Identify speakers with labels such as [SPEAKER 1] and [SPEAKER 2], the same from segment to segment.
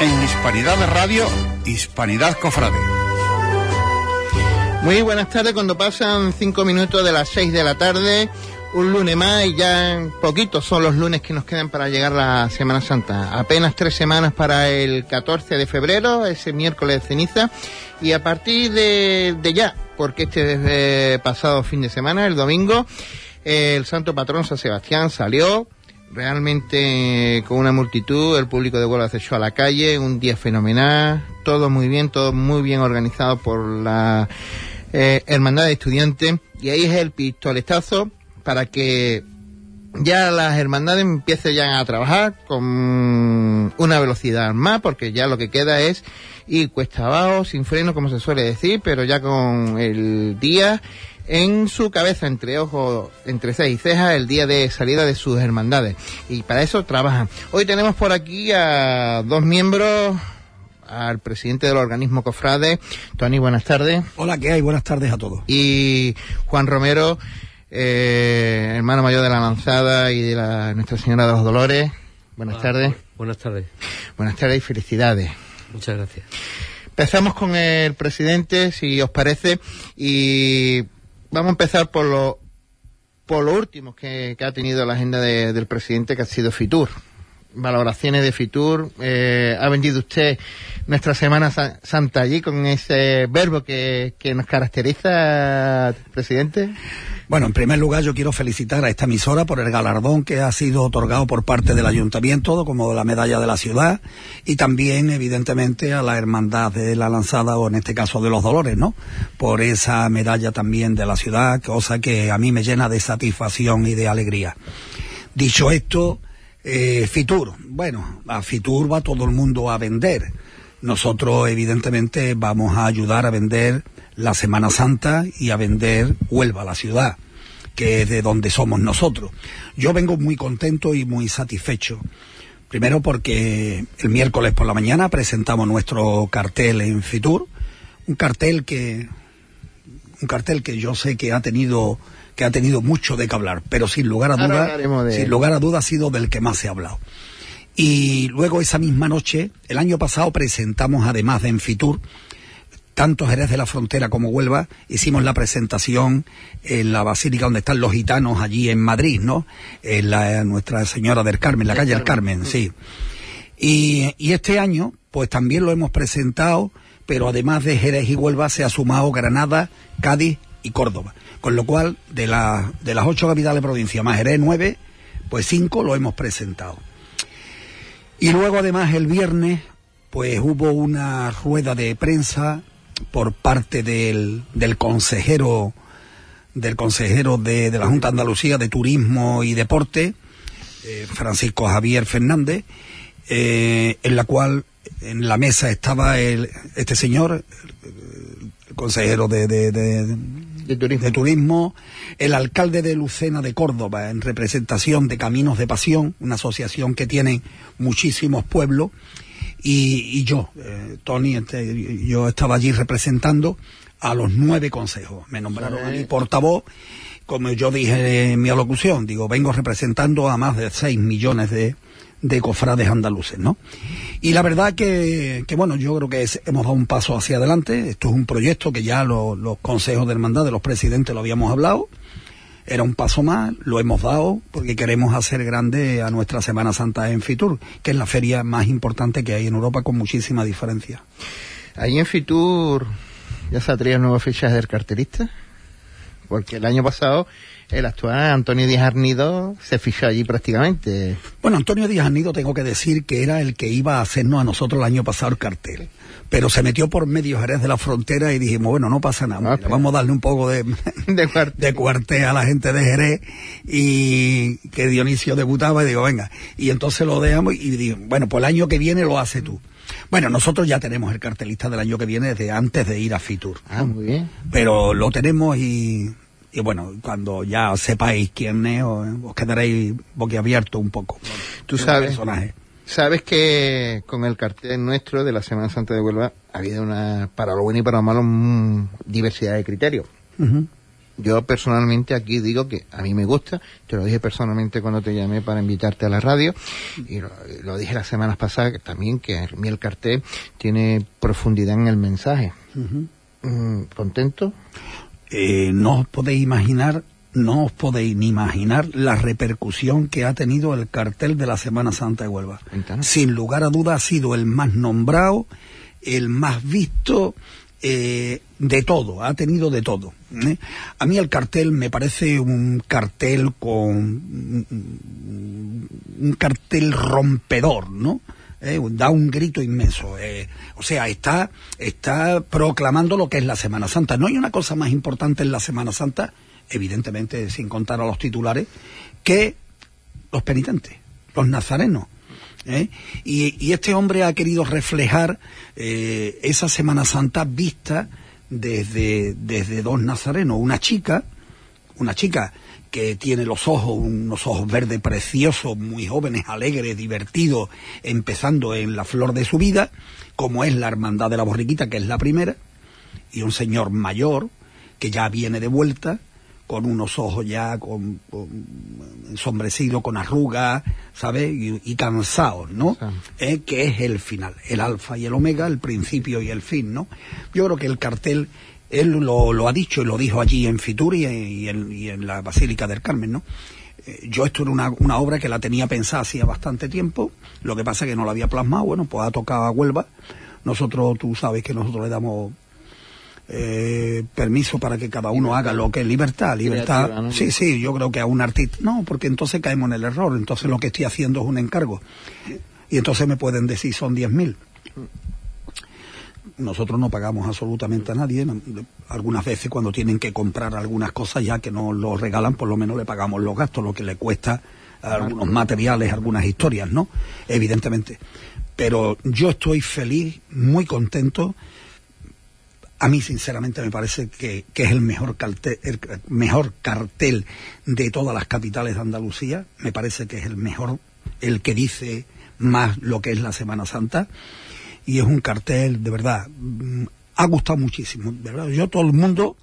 [SPEAKER 1] En Hispanidad de Radio, Hispanidad Cofrade.
[SPEAKER 2] Muy buenas tardes, cuando pasan cinco minutos de las seis de la tarde, un lunes más y ya poquitos son los lunes que nos quedan para llegar la Semana Santa. Apenas tres semanas para el 14 de febrero, ese miércoles de ceniza, y a partir de, ya, porque este es de pasado fin de semana, el domingo, el santo patrón San Sebastián salió, realmente con una multitud, el público de Huelva se echó a la calle, un día fenomenal, todo muy bien, todo muy bien organizado por la eh, Hermandad de Estudiantes, y ahí es el pistoletazo para que ya las hermandades empiecen ya a trabajar con una velocidad más, porque ya lo que queda es ir cuesta abajo, sin freno, como se suele decir, pero ya con el día en su cabeza, entre ojos, entre cejas y cejas, el día de salida de sus hermandades. Y para eso trabajan. Hoy tenemos por aquí a dos miembros, al presidente del organismo Cofrade, Tony, buenas tardes.
[SPEAKER 3] Hola, ¿qué hay? Buenas tardes a todos.
[SPEAKER 2] Y Juan Romero, eh, hermano mayor de la Lanzada y de la Nuestra Señora de los Dolores. Buenas tardes.
[SPEAKER 4] Buenas tardes.
[SPEAKER 2] Buenas tardes y felicidades.
[SPEAKER 4] Muchas gracias.
[SPEAKER 2] Empezamos con el presidente, si os parece, y vamos a empezar por lo, por lo último que, que ha tenido la agenda de- del presidente, que ha sido Fitur. Valoraciones de Fitur. Eh, ha vendido usted nuestra Semana Sa- Santa allí con ese verbo que, que nos caracteriza, presidente.
[SPEAKER 3] Bueno, en primer lugar yo quiero felicitar a esta emisora por el galardón que ha sido otorgado por parte del ayuntamiento como la medalla de la ciudad y también evidentemente a la hermandad de la lanzada o en este caso de los dolores, ¿no? Por esa medalla también de la ciudad, cosa que a mí me llena de satisfacción y de alegría. Dicho esto, eh, Fitur, bueno, a Fitur va todo el mundo a vender. Nosotros evidentemente vamos a ayudar a vender la Semana Santa y a vender Huelva, la ciudad, que es de donde somos nosotros. Yo vengo muy contento y muy satisfecho. Primero porque el miércoles por la mañana presentamos nuestro cartel en Fitur, un cartel que un cartel que yo sé que ha tenido que ha tenido mucho de qué hablar, pero sin lugar a
[SPEAKER 2] de-
[SPEAKER 3] sin lugar a dudas ha sido del que más se ha hablado. Y luego esa misma noche, el año pasado presentamos además de en Fitur, tanto Jerez de la Frontera como Huelva, hicimos la presentación en la basílica donde están los gitanos allí en Madrid, ¿no? En la Nuestra Señora del Carmen, la calle del Carmen, sí. Y, y este año, pues también lo hemos presentado, pero además de Jerez y Huelva se ha sumado Granada, Cádiz y Córdoba. Con lo cual, de, la, de las ocho capitales de provincia más Jerez nueve, pues cinco lo hemos presentado. Y luego además el viernes, pues hubo una rueda de prensa por parte del, del consejero del consejero de, de la Junta de Andalucía de Turismo y Deporte, eh, Francisco Javier Fernández, eh, en la cual en la mesa estaba el, este señor, el, el consejero de, de, de-
[SPEAKER 2] De turismo.
[SPEAKER 3] de turismo, el alcalde de Lucena de Córdoba en representación de Caminos de Pasión, una asociación que tiene muchísimos pueblos, y, y yo, eh, Tony, este, yo estaba allí representando a los nueve consejos. Me nombraron a mí portavoz, como yo dije en mi alocución, digo, vengo representando a más de seis millones de, de cofrades andaluces, ¿no? Y la verdad que, que bueno, yo creo que es- hemos dado un paso hacia adelante. Esto es un proyecto que ya lo- los consejos de hermandad de los presidentes lo habíamos hablado. Era un paso más, lo hemos dado porque queremos hacer grande a nuestra Semana Santa en Fitur, que es la feria más importante que hay en Europa con muchísima diferencia.
[SPEAKER 2] Ahí en Fitur ya se nuevas fichas del cartelista. Porque el año pasado el actual Antonio Díaz Arnido se fichó allí prácticamente.
[SPEAKER 3] Bueno, Antonio Díaz Nido tengo que decir que era el que iba a hacernos a nosotros el año pasado el cartel. Pero se metió por medio Jerez de la frontera y dijimos, bueno, no pasa nada, mira, vamos a darle un poco de,
[SPEAKER 2] De cuartel.
[SPEAKER 3] de cuartel a la gente de Jerez y que Dionisio debutaba y digo, venga, y entonces lo dejamos y digo, bueno, pues el año que viene lo hace tú. Bueno, nosotros ya tenemos el cartelista del año que viene desde antes de ir a Fitur.
[SPEAKER 2] Ah, muy bien.
[SPEAKER 3] Pero lo tenemos y, y bueno, cuando ya sepáis quién es, os, os quedaréis boquiabierto un poco.
[SPEAKER 2] Tú sabes.
[SPEAKER 3] personaje.
[SPEAKER 2] Sabes que con el cartel nuestro de la Semana Santa de Huelva ha habido una, para lo bueno y para lo malo, mm, diversidad de criterios. Yo personalmente aquí digo que a mí me gusta, te lo dije personalmente cuando te llamé para invitarte a la radio y lo, lo dije las semanas pasadas que también que a mí el cartel tiene profundidad en el mensaje. Mm, ¿Contento?
[SPEAKER 3] Eh, no os podéis imaginar, no os podéis ni imaginar la repercusión que ha tenido el cartel de la Semana Santa de Huelva. Sin lugar a duda ha sido el más nombrado, el más visto, eh, de todo, ha tenido de todo. ¿eh? A mí el cartel me parece un cartel con un cartel rompedor, ¿no? Eh, da un grito inmenso. eh, o sea, está, está proclamando lo que es la Semana Santa. No hay una cosa más importante en la Semana Santa, evidentemente sin contar a los titulares, que los penitentes, los nazarenos. ¿eh? Y, este hombre ha querido reflejar eh, esa Semana Santa vista desde, desde dos nazarenos, una chica, una chica que tiene los ojos, unos ojos verdes preciosos, muy jóvenes, alegres, divertidos, empezando en la flor de su vida, como es la Hermandad de la Borriquita, que es la primera, y un señor mayor que ya viene de vuelta, con unos ojos ya con, con ensombrecidos, con arrugas, ¿sabes? Y, y cansados, ¿no?
[SPEAKER 2] Sí.
[SPEAKER 3] Eh, que es el final, el alfa y el omega, el principio y el fin, ¿no? Yo creo que el cartel, él lo, lo ha dicho y lo dijo allí en Fitur y, en, y en la Basílica del Carmen, ¿no? Eh, Yo esto era una, una obra que la tenía pensada hacía bastante tiempo, lo que pasa es que no la había plasmado, bueno, pues ha tocado a Huelva. Nosotros, tú sabes que nosotros le damos eh, permiso para que cada uno haga lo que es libertad, libertad.
[SPEAKER 2] Creativa, ¿no?
[SPEAKER 3] Sí, sí, yo creo que a un artista, no, porque entonces caemos en el error, entonces lo que estoy haciendo es un encargo. Y entonces me pueden decir son 10.000. Nosotros no pagamos absolutamente a nadie. Algunas veces cuando tienen que comprar algunas cosas ya que no lo regalan, por lo menos le pagamos los gastos, lo que le cuesta algunos materiales, algunas historias, ¿no? Evidentemente. Pero yo estoy feliz, muy contento a mí sinceramente me parece que, que es el mejor cartel, el mejor cartel de todas las capitales de Andalucía. Me parece que es el mejor, el que dice más lo que es la Semana Santa. Y es un cartel, de verdad, mm, ha gustado muchísimo, verdad. Yo todo el mundo,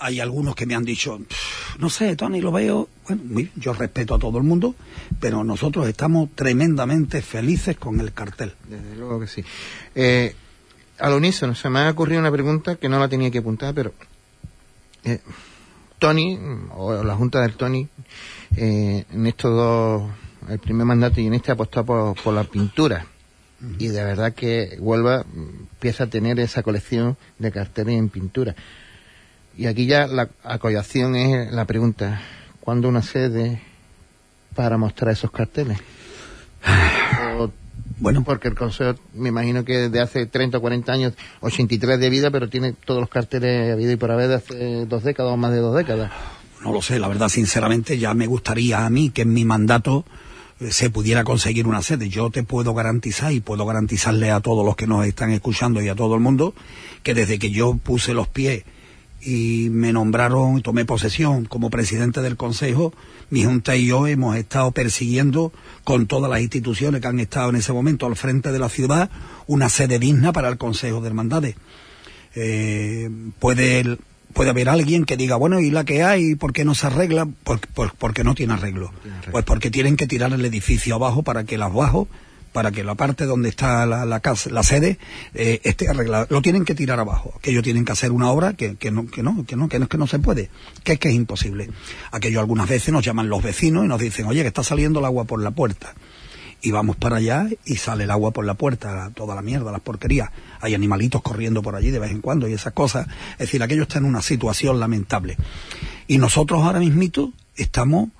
[SPEAKER 3] hay algunos que me han dicho, "Pff, no sé, Tony, lo veo. Bueno, yo respeto a todo el mundo, pero nosotros estamos tremendamente felices con el cartel.
[SPEAKER 2] Desde luego que sí. Eh, al unísono, se me ha ocurrido una pregunta que no la tenía que apuntar, pero eh, Tony, o la Junta del Tony, eh, en estos dos, el primer mandato y en este ha apostado por, por la pintura. Y de verdad que Huelva empieza a tener esa colección de carteles en pintura. Y aquí ya la acollación es la pregunta, ¿cuándo una sede para mostrar esos carteles? O
[SPEAKER 3] Bueno,
[SPEAKER 2] porque el Consejo, me imagino que desde hace 30 o 40 años, 83 de vida, pero tiene todos los carteles a vida y por haber de hace dos décadas o más de dos décadas.
[SPEAKER 3] No lo sé, la verdad, sinceramente, ya me gustaría a mí que en mi mandato se pudiera conseguir una sede. Yo te puedo garantizar y puedo garantizarle a todos los que nos están escuchando y a todo el mundo que desde que yo puse los pies y me nombraron y tomé posesión como presidente del Consejo, mi junta y yo hemos estado persiguiendo con todas las instituciones que han estado en ese momento al frente de la ciudad una sede digna para el Consejo de Hermandades eh, puede puede haber alguien que diga, bueno, ¿y la que hay? ¿Por qué no se arregla? Por- por- porque no tiene arreglo. Pues porque tienen que tirar el edificio abajo para que el abajo, para que la parte donde está la, la casa, la sede, eh, esté arreglada. Lo tienen que tirar abajo. Que ellos tienen que hacer una obra que, que no, que no, que no, que no, que no se puede. Que es que es imposible. Aquello algunas veces nos llaman los vecinos y nos dicen, oye, que está saliendo el agua por la puerta y vamos para allá y sale el agua por la puerta, toda la mierda, las porquerías. Hay animalitos corriendo por allí de vez en cuando y esas cosas. Es decir, aquello está en una situación lamentable. Y nosotros ahora mismito estamos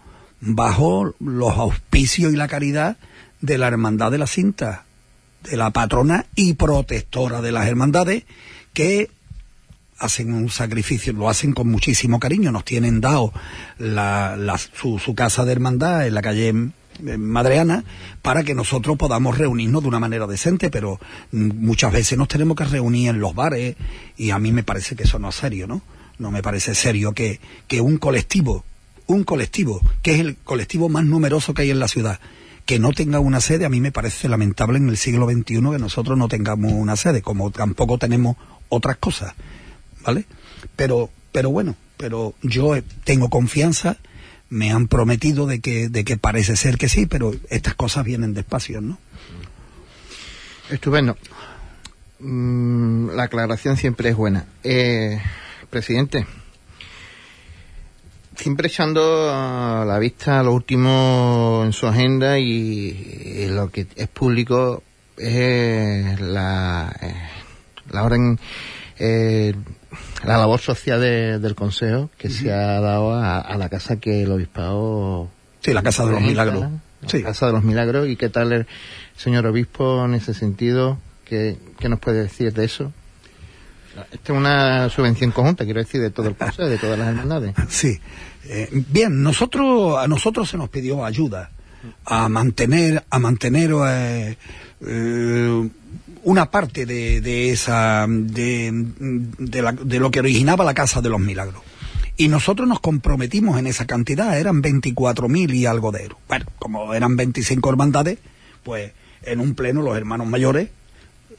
[SPEAKER 3] bajo los auspicios y la caridad de la Hermandad de la Cinta, de la patrona y protectora de las hermandades, que hacen un sacrificio, lo hacen con muchísimo cariño, nos tienen dado la, la- su, su casa de hermandad en la calle madreana para que nosotros podamos reunirnos de una manera decente, pero mm, muchas veces nos tenemos que reunir en los bares y a mí me parece que eso no es serio, ¿no? No me parece serio que, que un colectivo, un colectivo, que es el colectivo más numeroso que hay en la ciudad, que no tenga una sede, a mí me parece lamentable en el siglo XXI que nosotros no tengamos una sede, como tampoco tenemos otras cosas, ¿vale? Pero, pero bueno, pero yo tengo confianza, me han prometido de que, de que parece ser que sí, pero estas cosas vienen despacio, ¿no?
[SPEAKER 2] Estupendo. Mm, la aclaración siempre es buena. Eh, presidente, siempre echando a la vista lo último en su agenda y, lo que es público es la, eh, la orden, eh, la labor social del Consejo que se ha dado a, la casa que el obispado.
[SPEAKER 3] Sí, la Casa de los Milagros.
[SPEAKER 2] La Casa de los Milagros. ¿Y qué tal el señor obispo en ese sentido? ¿Qué, qué nos puede decir de eso? Esta es una subvención conjunta, quiero decir, de todo el Consejo, de todas las hermandades.
[SPEAKER 3] Sí. Eh, bien, nosotros, a nosotros se nos pidió ayuda a mantener, a mantener eh, eh, una parte de, de esa, de, de, lo que originaba la Casa de los Milagros. Y nosotros nos comprometimos en esa cantidad, eran 24.000 y algo de euros. Bueno, como eran 25 hermandades, pues en un pleno los hermanos mayores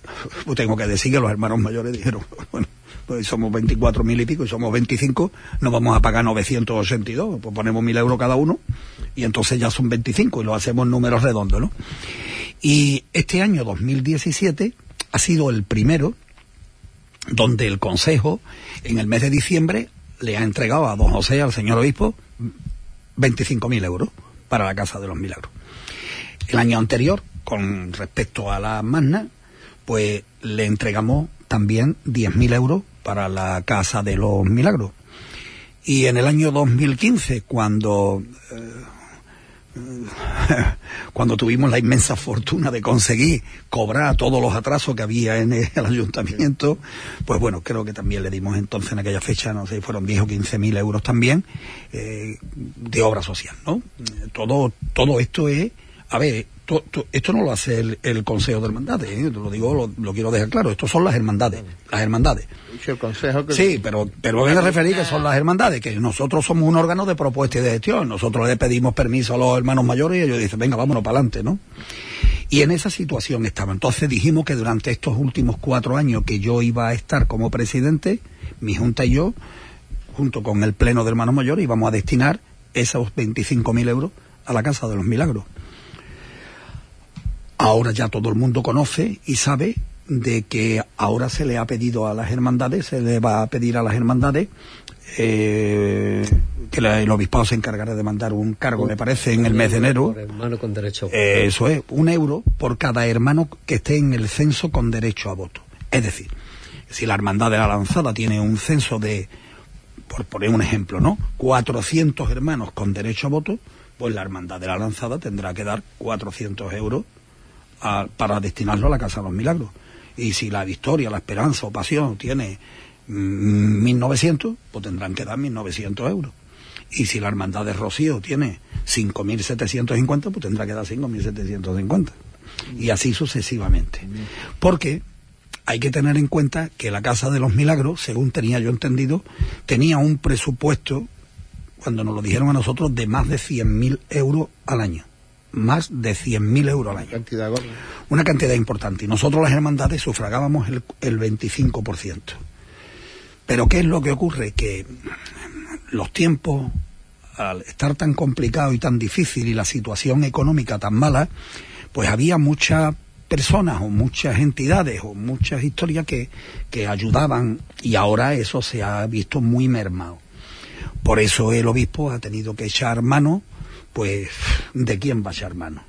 [SPEAKER 3] tengo que decir que los hermanos mayores dijeron, bueno, pues somos 24 mil y pico y somos 25, no vamos a pagar 982, pues ponemos mil euros cada uno y entonces ya son 25 y lo hacemos números redondos, ¿no? Y este año 2017 ha sido el primero donde el Consejo en el mes de diciembre le ha entregado a don José, al señor obispo, 25.000 euros para la Casa de los Milagros. El año anterior, con respecto a la magna, pues le entregamos también 10.000 euros para la Casa de los Milagros. Y en el año 2015, cuando, eh, cuando tuvimos la inmensa fortuna de conseguir cobrar todos los atrasos que había en el ayuntamiento, pues bueno, creo que también le dimos entonces en aquella fecha, no sé, fueron 10 o 15 mil euros también, eh, de obra social, ¿no? Todo, todo esto es, a ver, esto no lo hace el, Consejo de Hermandades, ¿eh? lo digo, lo, quiero dejar claro, estos son las hermandades, las hermandades.
[SPEAKER 2] El consejo
[SPEAKER 3] Sí, pero, pero voy a referir que son las hermandades, que nosotros somos un órgano de propuesta y de gestión, nosotros le pedimos permiso a los hermanos mayores y ellos dicen, venga, vámonos para adelante, ¿no? Y en esa situación estaba. Entonces dijimos que durante estos últimos cuatro años que yo iba a estar como presidente, mi junta y yo, junto con el Pleno de Hermanos Mayores, íbamos a destinar esos 25.000 euros a la Casa de los Milagros. Ahora ya todo el mundo conoce y sabe de que ahora se le ha pedido a las hermandades, se le va a pedir a las hermandades eh, que el obispado se encargará de mandar un cargo, me parece, en el mes de enero.
[SPEAKER 4] hermano con derecho.
[SPEAKER 3] Eh, eso es, un euro por cada hermano que esté en el censo con derecho a voto. Es decir, si la hermandad de la lanzada tiene un censo de, por poner un ejemplo, ¿no? 400 hermanos con derecho a voto, pues la hermandad de la lanzada tendrá que dar 400 euros para destinarlo a la Casa de los Milagros. Y si la Victoria, la Esperanza o Pasión tiene 1.900, mm, pues tendrán que dar 1.900 euros. Y si la Hermandad de Rocío tiene 5.750, pues tendrá que dar 5.750. Y así sucesivamente. Porque hay que tener en cuenta que la Casa de los Milagros, según tenía yo entendido, tenía un presupuesto, cuando nos lo dijeron a nosotros, de más de 100.000 euros al año más de 100.000 euros al año.
[SPEAKER 2] Una cantidad,
[SPEAKER 3] Una cantidad importante. Y nosotros las hermandades sufragábamos el, el 25%. Pero ¿qué es lo que ocurre? Que los tiempos, al estar tan complicados y tan difícil y la situación económica tan mala, pues había muchas personas o muchas entidades o muchas historias que, que ayudaban y ahora eso se ha visto muy mermado. Por eso el obispo ha tenido que echar mano pues ¿de quién va a echar mano?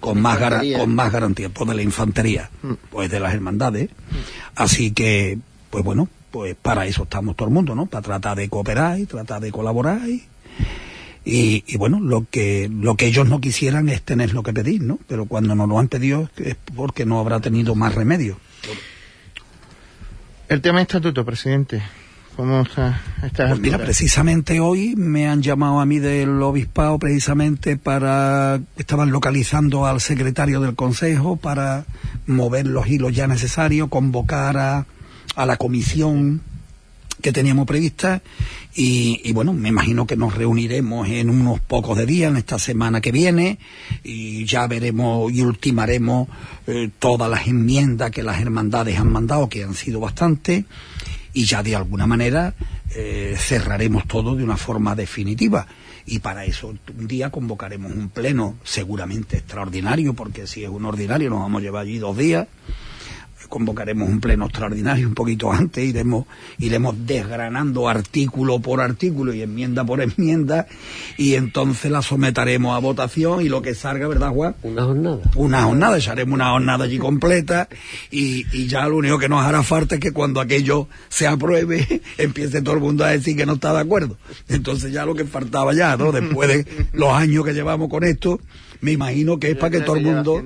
[SPEAKER 3] Con más, con más garantía, pues de la infantería, mm. pues de las hermandades. Así que, pues bueno, pues para eso estamos todo el mundo, ¿no? Para tratar de cooperar y tratar de colaborar y, y, bueno, lo que, lo que ellos no quisieran es tener lo que pedir, ¿no? Pero cuando nos lo han pedido es porque no habrá tenido más remedio.
[SPEAKER 2] El tema estatuto, presidente. ¿Cómo está esta
[SPEAKER 3] Pues mira, precisamente hoy me han llamado a mí del obispado precisamente para estaban localizando al secretario del consejo para mover los hilos ya necesarios, convocar a, a la comisión que teníamos prevista y, y, bueno, me imagino que nos reuniremos en unos pocos de días, en esta semana que viene, y ya veremos y ultimaremos eh, todas las enmiendas que las hermandades han mandado, que han sido bastantes, y ya de alguna manera eh, cerraremos todo de una forma definitiva. Y para eso un día convocaremos un pleno seguramente extraordinario, porque si es un ordinario nos vamos a llevar allí dos días convocaremos un pleno extraordinario un poquito antes, iremos, iremos desgranando artículo por artículo y enmienda por enmienda, y entonces la someteremos a votación y lo que salga, ¿verdad, Juan?
[SPEAKER 4] Una jornada.
[SPEAKER 3] Una jornada, echaremos una jornada allí completa, y, y ya lo único que nos hará falta es que cuando aquello se apruebe, empiece todo el mundo a decir que no está de acuerdo. Entonces ya lo que faltaba ya, ¿no? Después de los años que llevamos con esto, me imagino que es
[SPEAKER 2] Yo
[SPEAKER 3] para que todo el mundo.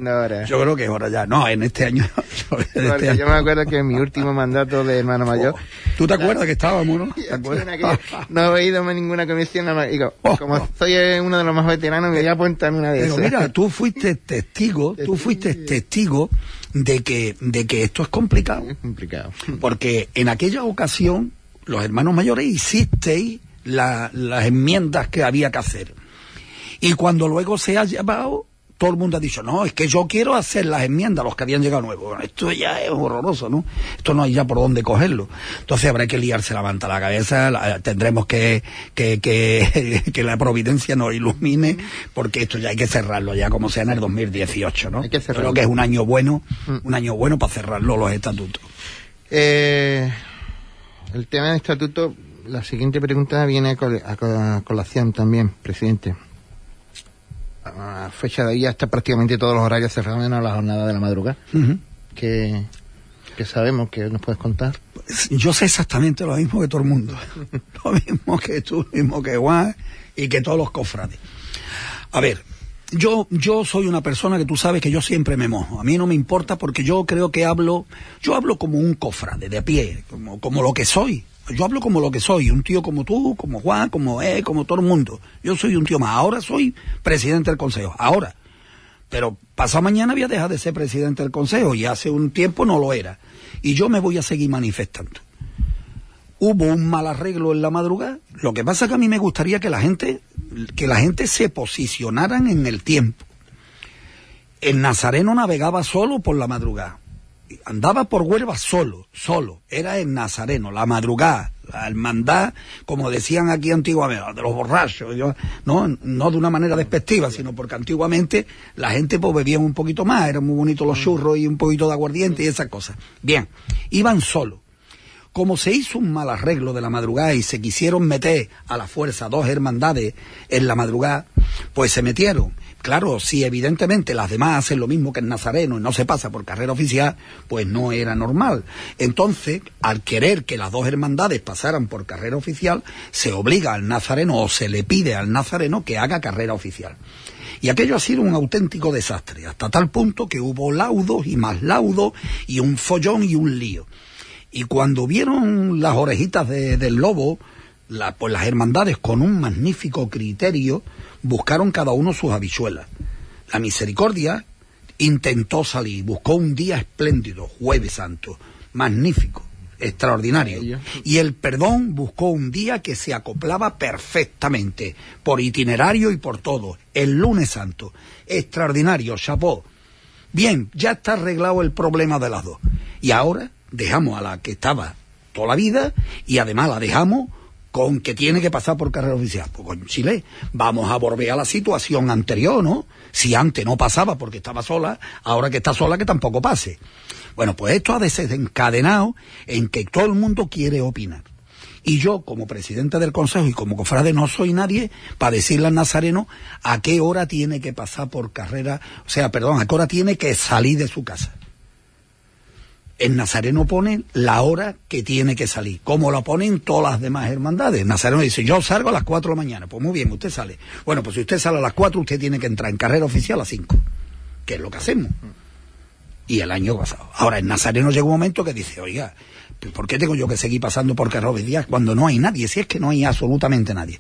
[SPEAKER 3] Yo creo que es hora ya. No, en este año. en este año.
[SPEAKER 2] yo me acuerdo que en mi último mandato de hermano mayor,
[SPEAKER 3] Oh, ¿Tú te acuerdas que estábamos, no? ¿Te
[SPEAKER 2] Yo
[SPEAKER 3] acuerdas?
[SPEAKER 2] en aquella- no he ido a ninguna comisión, nada más. Digo,
[SPEAKER 3] Oh,
[SPEAKER 2] como
[SPEAKER 3] oh.
[SPEAKER 2] soy uno de los más veteranos, me voy a apuntar en una de
[SPEAKER 3] Pero
[SPEAKER 2] esas.
[SPEAKER 3] mira, tú fuiste testigo, tú fuiste testigo de que, de que esto es complicado.
[SPEAKER 2] Es complicado.
[SPEAKER 3] Porque en aquella ocasión, los hermanos mayores hicisteis la- las enmiendas que había que hacer. Y cuando luego se ha llevado, todo el mundo ha dicho, no, es que yo quiero hacer las enmiendas, los que habían llegado nuevos. Bueno, esto ya es horroroso, ¿no? Esto no hay ya por dónde cogerlo. Entonces habrá que liarse la manta a la cabeza, la- tendremos que, que, que, que la providencia nos ilumine, porque esto ya hay que cerrarlo ya como sea en el 2018, ¿no?
[SPEAKER 2] Hay que cerrarlo.
[SPEAKER 3] Creo que es un año bueno, un año bueno para cerrarlo los estatutos.
[SPEAKER 2] Eh, el tema del estatuto, la siguiente pregunta viene a, col- a co- a colación también, presidente. A fecha de hoy ya está prácticamente todos los horarios cerrados menos la jornada de la madrugada.
[SPEAKER 3] Ujú.
[SPEAKER 2] que, que sabemos que nos puedes contar.
[SPEAKER 3] Yo sé exactamente lo mismo que todo el mundo. Lo mismo que tú, lo mismo que Juan y que todos los cofrades. A ver, yo, yo soy una persona que tú sabes que yo siempre me mojo. A mí no me importa porque yo creo que hablo, yo hablo como un cofrade, de pie, como, como lo que soy. Yo hablo como lo que soy, un tío como tú, como Juan, como eh, como todo el mundo. Yo soy un tío más. Ahora soy presidente del consejo. Ahora. Pero pasado mañana voy a dejar de ser presidente del consejo y hace un tiempo no lo era. Y yo me voy a seguir manifestando. Hubo un mal arreglo en la madrugada. Lo que pasa es que a mí me gustaría que la gente, que la gente se posicionaran en el tiempo. El Nazareno navegaba solo por la madrugada. Andaba por Huelva solo, solo. Era el Nazareno, la madrugada, la hermandad, como decían aquí antiguamente, de los borrachos. no, no de una manera despectiva, sino porque antiguamente la gente pues bebía un poquito más, eran muy bonitos los churros y un poquito de aguardiente y esas cosas. Bien, iban solos. Como se hizo un mal arreglo de la madrugada y se quisieron meter a la fuerza dos hermandades en la madrugada, pues se metieron. Claro, si evidentemente las demás hacen lo mismo que el Nazareno y no se pasa por carrera oficial, pues no era normal. Entonces, al querer que las dos hermandades pasaran por carrera oficial, se obliga al Nazareno o se le pide al Nazareno que haga carrera oficial. Y aquello ha sido un auténtico desastre, hasta tal punto que hubo laudos y más laudos y un follón y un lío. Y cuando vieron las orejitas de- del lobo, la- pues las hermandades con un magnífico criterio buscaron cada uno sus habichuelas. La misericordia intentó salir, buscó un día espléndido, jueves santo, magnífico, extraordinario. Y el perdón buscó un día que se acoplaba perfectamente, por itinerario y por todo, el lunes santo, extraordinario, chapó. Bien, ya está arreglado el problema de las dos. Y ahora dejamos a la que estaba toda la vida y además la dejamos con que tiene que pasar por carrera oficial. Pues con Chile vamos a volver a la situación anterior, ¿no? Si antes no pasaba porque estaba sola, ahora que está sola que tampoco pase. Bueno, pues esto ha desencadenado en que todo el mundo quiere opinar. Y yo, como presidente del Consejo y como cofrade, no soy nadie para decirle al nazareno a qué hora tiene que pasar por carrera, o sea, perdón, a qué hora tiene que salir de su casa. El nazareno pone la hora que tiene que salir, como lo ponen todas las demás hermandades. Nazareno dice, yo salgo a las 4 de la mañana. Pues muy bien, usted sale. Bueno, pues si usted sale a las 4, usted tiene que entrar en carrera oficial a las 5, que es lo que hacemos y el año pasado. Ahora, el Nazareno llega un momento que dice, oiga, ¿Por qué tengo yo que seguir pasando por Carlos Díaz cuando no hay nadie? Si es que no hay absolutamente nadie.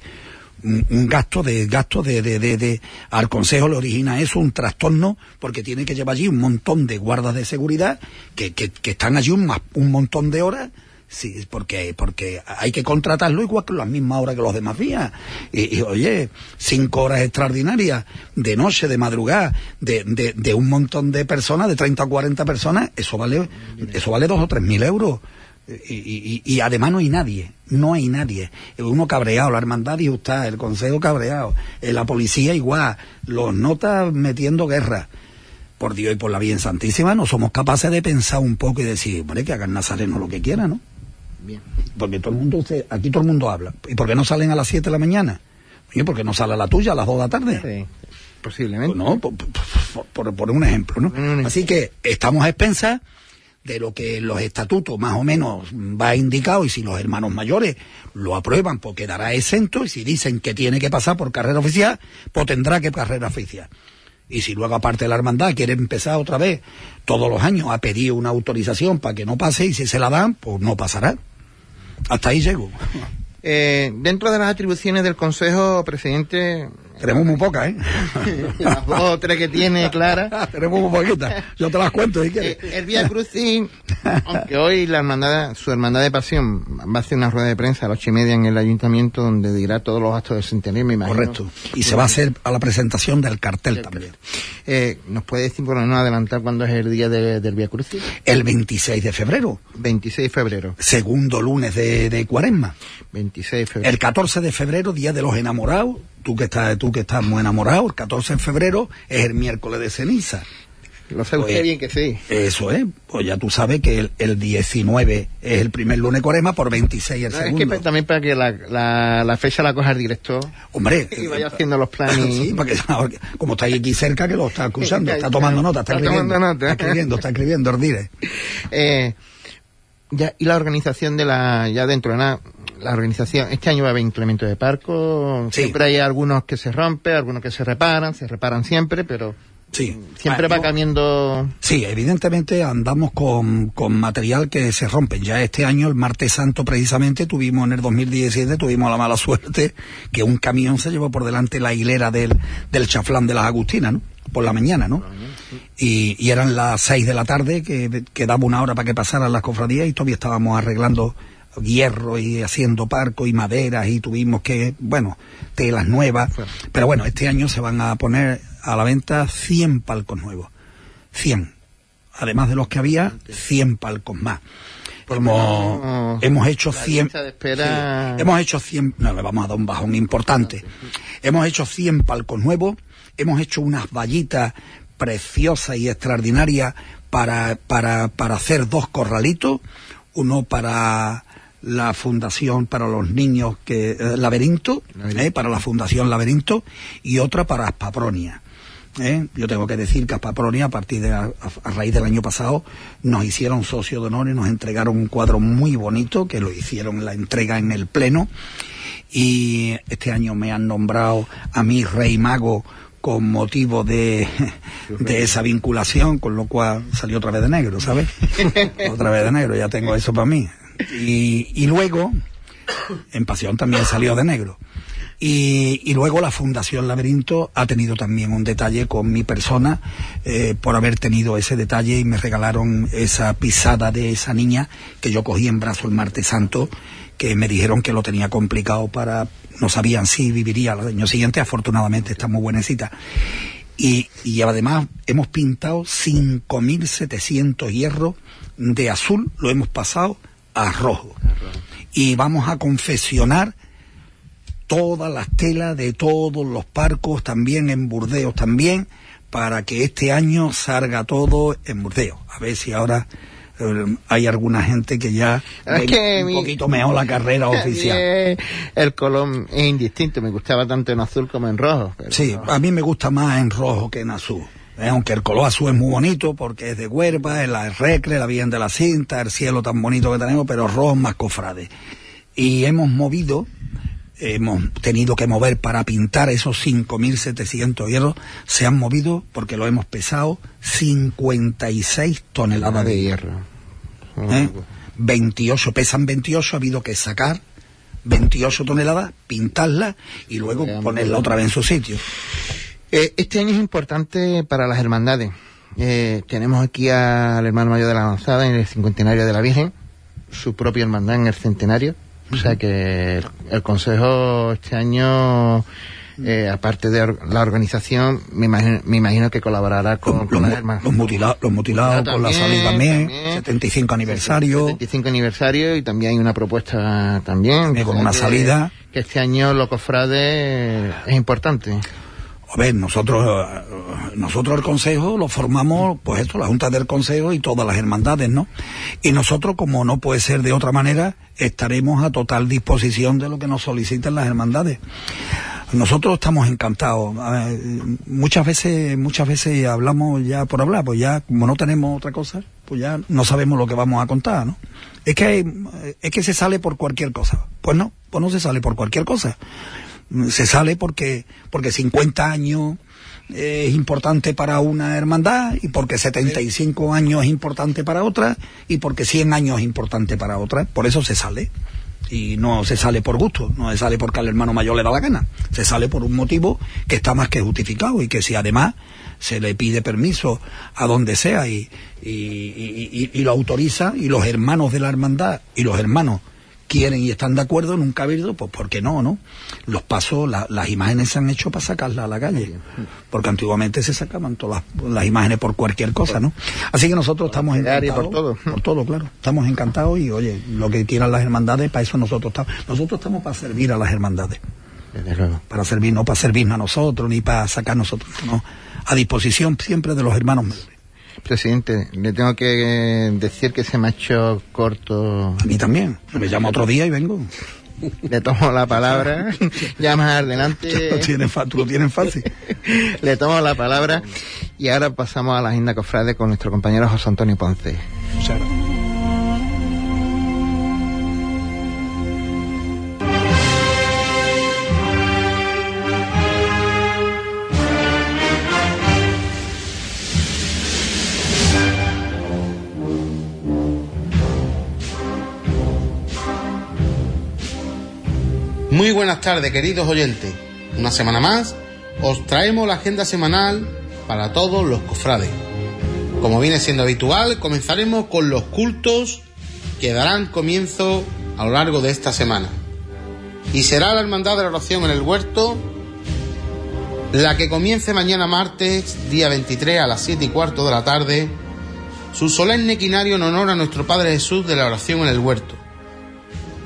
[SPEAKER 3] Un, gasto de gasto de, de, de, al consejo le origina eso un trastorno porque tiene que llevar allí un montón de guardas de seguridad que, que, están allí un, un montón de horas Sí, porque, porque hay que contratarlo igual que las mismas horas que los demás días. Y, y oye, cinco horas extraordinarias, de noche, de madrugada, de, de, de, un montón de personas, de 30 o 40 personas, eso vale, eso vale dos o tres mil euros. Y, y, y, además no hay nadie, no hay nadie. Uno cabreado, la hermandad usted, el consejo cabreado, la policía igual, los notas metiendo guerra por Dios y por la bien santísima, no somos capaces de pensar un poco y decir, hombre, que hagan Nazareno lo que quiera, ¿no? Bien. Porque todo el mundo, usted, aquí todo el mundo habla. ¿Y por qué no salen a las 7 de la mañana? Oye, ¿por qué no sale a la tuya a las 2 de la tarde?
[SPEAKER 2] Sí, posiblemente.
[SPEAKER 3] Pues no, por, por, por, por, un ejemplo, ¿no? Así que estamos a expensas de lo que los estatutos más o menos va indicado y si los hermanos mayores lo aprueban pues quedará exento y si dicen que tiene que pasar por carrera oficial pues tendrá que carrera oficial. Y si luego aparte de la hermandad quiere empezar otra vez todos los años a pedir una autorización para que no pase y si se la dan pues no pasará. Hasta ahí llego.
[SPEAKER 2] Eh, dentro de las atribuciones del Consejo, presidente,
[SPEAKER 3] tenemos muy pocas, ¿eh?
[SPEAKER 2] las dos o tres que tiene Clara.
[SPEAKER 3] Tenemos muy poquitas. Yo te las cuento si quieres.
[SPEAKER 2] Eh, el Vía Crucis, aunque hoy la hermandad, su hermandad de pasión va a hacer una rueda de prensa a las ocho y media en el ayuntamiento donde dirá todos los actos del centenario, me imagino.
[SPEAKER 3] Correcto. Y se va a hacer a la presentación del cartel el también.
[SPEAKER 2] Eh, ¿Nos puede decir, por no adelantar cuándo es el día de, del Vía Crucis?
[SPEAKER 3] El 26 de febrero.
[SPEAKER 2] 26 de febrero.
[SPEAKER 3] Segundo lunes de, de cuaresma.
[SPEAKER 2] 26 de febrero.
[SPEAKER 3] El 14 de febrero, Día de los Enamorados. Tú que estás, tú que estás muy enamorado, el 14 de febrero es el miércoles de ceniza.
[SPEAKER 2] Lo sabe usted pues, bien que sí.
[SPEAKER 3] Eso es. Pues ya tú sabes que el, el 19 es el primer lunes cuaresma, por 26 el
[SPEAKER 2] no,
[SPEAKER 3] segundo.
[SPEAKER 2] Es que también para que la, la, la fecha la coja el director.
[SPEAKER 3] Hombre.
[SPEAKER 2] Y vaya haciendo los planes.
[SPEAKER 3] sí, porque como está ahí aquí cerca que lo está escuchando, está tomando nota, está, está escribiendo. Nota. Está escribiendo, está escribiendo, Ordire.
[SPEAKER 2] Eh, ya, y la organización de la, ya dentro de nada, la organización, este año va a haber incremento de parco, sí. siempre hay algunos que se rompen, algunos que se reparan, se reparan siempre, pero
[SPEAKER 3] Sí.
[SPEAKER 2] Siempre ah, va cambiando.
[SPEAKER 3] Sí, evidentemente andamos con, con material que se rompe. Ya este año, el martes santo, precisamente, tuvimos en el 2017, tuvimos la mala suerte que un camión se llevó por delante la hilera del, del chaflán de las Agustinas, ¿no? Por la mañana, ¿no? Y, y eran las seis de la tarde, que, que daba una hora para que pasaran las cofradías y todavía estábamos arreglando hierro y haciendo parco y maderas y tuvimos que, bueno, telas nuevas. Pero bueno, este año se van a poner a la venta 100 palcos nuevos. 100. Además de los que había, 100 palcos más. Hemos, no, hemos hecho 100
[SPEAKER 2] de espera...
[SPEAKER 3] sí, hemos hecho 100 no le vamos a dar un bajón importante hemos hecho 100 palcos nuevos hemos hecho unas vallitas preciosas y extraordinarias para, para, para hacer dos corralitos uno para la Fundación para los Niños que eh, Laberinto, eh, para la Fundación Laberinto, y otra para Aspapronia. ¿eh? Yo tengo que decir que Aspapronia, a partir de, a, a, raíz del año pasado, nos hicieron socio de honor y nos entregaron un cuadro muy bonito, que lo hicieron la entrega en el Pleno, y este año me han nombrado a mí Rey Mago con motivo de, de esa vinculación, con lo cual salió otra vez de negro, ¿sabes? otra vez de negro, ya tengo eso para mí. Y, luego, en Pasión también salió de negro. Y, y, luego la Fundación Laberinto ha tenido también un detalle con mi persona eh, por haber tenido ese detalle y me regalaron esa pisada de esa niña que yo cogí en brazo el martes santo que me dijeron que lo tenía complicado para no sabían si viviría el año siguiente afortunadamente está muy buenecita y, y además hemos pintado 5.700 hierros de azul lo hemos pasado a rojo. Y vamos a confesionar todas las telas de todos los parcos, también en Burdeos también, para que este año salga todo en Burdeos. A ver si ahora eh, hay alguna gente que ya
[SPEAKER 2] es que
[SPEAKER 3] un
[SPEAKER 2] mi,
[SPEAKER 3] poquito mejor la carrera oficial.
[SPEAKER 2] El color es indistinto, me gustaba tanto en azul como en rojo. Pero
[SPEAKER 3] sí,
[SPEAKER 2] no.
[SPEAKER 3] a mí me gusta más en rojo que en azul. Eh, aunque el color azul es muy bonito porque es de Huerva, es la Recre, la Virgen de la Cinta, el cielo tan bonito que tenemos, pero rojo más cofrade. Y hemos movido, hemos tenido que mover para pintar esos 5.700 hierros, se han movido porque lo hemos pesado 56 toneladas de hierro. ¿Eh? 28, pesan 28, ha habido que sacar 28 toneladas, pintarlas y luego ponerla otra vez en su sitio.
[SPEAKER 2] Eh, este año es importante para las hermandades. Eh, tenemos aquí al hermano mayor de la avanzada en el cincuentenario de la Virgen, su propia hermandad en el centenario. O sea que el, el Consejo este año eh, aparte de or la organización, me imagino, me imagino que colaborará con,
[SPEAKER 3] los,
[SPEAKER 2] con
[SPEAKER 3] los,
[SPEAKER 2] las hermanas.
[SPEAKER 3] los mutilados, los mutilados con la salud también, también, 75 aniversario.
[SPEAKER 2] 75 aniversario y también hay una propuesta también.
[SPEAKER 3] con una
[SPEAKER 2] que,
[SPEAKER 3] salida.
[SPEAKER 2] Que este año los cofrades es importante.
[SPEAKER 3] A ver, nosotros, nosotros el Consejo lo formamos, pues esto, la Junta del Consejo y todas las hermandades, ¿no? Y nosotros, como no puede ser de otra manera, estaremos a total disposición de lo que nos soliciten las hermandades. Nosotros estamos encantados. Muchas veces, muchas veces hablamos ya por hablar, pues ya como no tenemos otra cosa, pues ya no sabemos lo que vamos a contar, ¿no? Es que es que se sale por cualquier cosa. Pues no, pues no se sale por cualquier cosa. Se sale porque porque 50 años es importante para una hermandad y porque 75 años es importante para otra y porque 100 años es importante para otra. Por eso se sale. Y no se sale por gusto, no se sale porque al hermano mayor le da la gana, se sale por un motivo que está más que justificado y que si además se le pide permiso a donde sea y, y, y, y, lo autoriza y los hermanos de la hermandad y los hermanos quieren y están de acuerdo en un cabildo, pues ¿por qué no, no? Los pasos, la, las imágenes se han hecho para sacarlas a la calle, porque antiguamente se sacaban todas las, las imágenes por cualquier cosa, ¿no? Así que nosotros estamos encantados.
[SPEAKER 2] por todo.
[SPEAKER 3] Por todo, claro. Estamos encantados y, oye, lo que quieran las hermandades, para eso nosotros estamos. Nosotros estamos para servir a las hermandades.
[SPEAKER 2] Desde luego.
[SPEAKER 3] Para servir, no para servirnos a nosotros, ni para sacar nosotros, no. A disposición siempre de los hermanos.
[SPEAKER 2] Presidente, le tengo que decir que se me ha hecho corto.
[SPEAKER 3] A mí también. Me llamo otro día y vengo.
[SPEAKER 2] Le tomo la palabra. ya más adelante.
[SPEAKER 3] Lo tienes, tú lo tienes fácil.
[SPEAKER 2] Le tomo la palabra. Y ahora pasamos a la agenda cofrade con nuestro compañero José Antonio Ponce.
[SPEAKER 3] Muchas gracias.
[SPEAKER 4] Muy buenas tardes, queridos oyentes. Una semana más os traemos la agenda semanal para todos los cofrades. Como viene siendo habitual, comenzaremos con los cultos que darán comienzo a lo largo de esta semana. Y será la Hermandad de la Oración en el Huerto la que comience mañana martes, día 23 a las 7 y cuarto de la tarde, su solemne quinario en honor a nuestro Padre Jesús de la Oración en el Huerto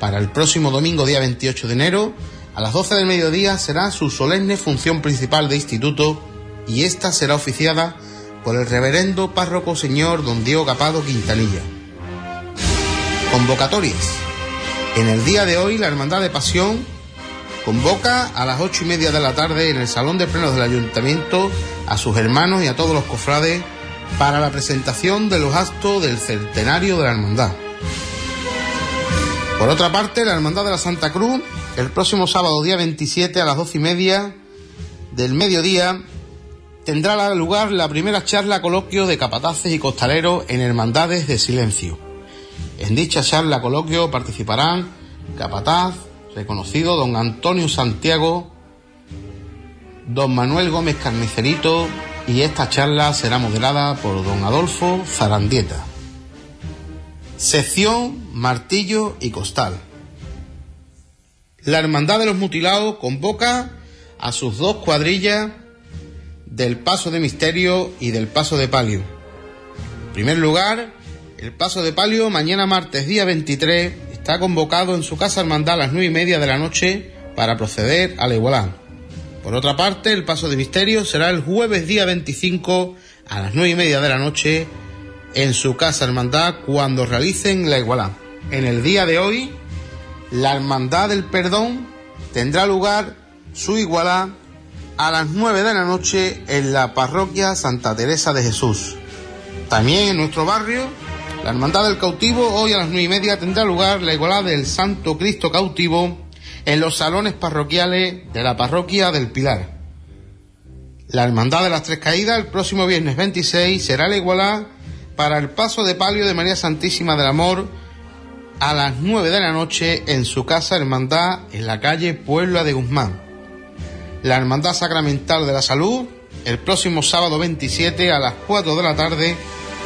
[SPEAKER 4] para el próximo domingo día 28 de enero, a las 12 del mediodía será su solemne función principal de instituto y esta será oficiada por el reverendo párroco señor don Diego Capado Quintanilla. Convocatorias. En el día de hoy la Hermandad de Pasión convoca a las ocho y media de la tarde en el Salón de Plenos del Ayuntamiento a sus hermanos y a todos los cofrades para la presentación de los actos del centenario de la Hermandad. Por otra parte, la Hermandad de la Santa Cruz, el próximo sábado día 27 a las doce y media del mediodía, tendrá lugar la primera charla coloquio de capataces y costaleros en Hermandades de Silencio. En dicha charla coloquio participarán capataz, reconocido don Antonio Santiago, don Manuel Gómez Carnicerito y esta charla será moderada por don Adolfo Zarandieta. Sección Martillo y Costal. La Hermandad de los Mutilados convoca a sus dos cuadrillas del Paso de Misterio y del Paso de Palio. En primer lugar, el Paso de Palio mañana martes día 23 está convocado en su casa hermandad a las nueve y media de la noche para proceder a la igualdad. Por otra parte, el Paso de Misterio será el jueves día 25 a las nueve y media de la noche en su casa hermandad cuando realicen la igualdad. En el día de hoy, la Hermandad del Perdón tendrá lugar su igualdad a las 9 de la noche en la parroquia Santa Teresa de Jesús. También en nuestro barrio, la Hermandad del Cautivo hoy a las 9 y media tendrá lugar la igualdad del Santo Cristo Cautivo en los salones parroquiales de la parroquia del Pilar. La Hermandad de las Tres Caídas el próximo viernes 26 será la igualdad para el paso de palio de María Santísima del Amor a las 9 de la noche en su casa hermandad en la calle Puebla de Guzmán. La Hermandad Sacramental de la Salud, el próximo sábado 27 a las 4 de la tarde,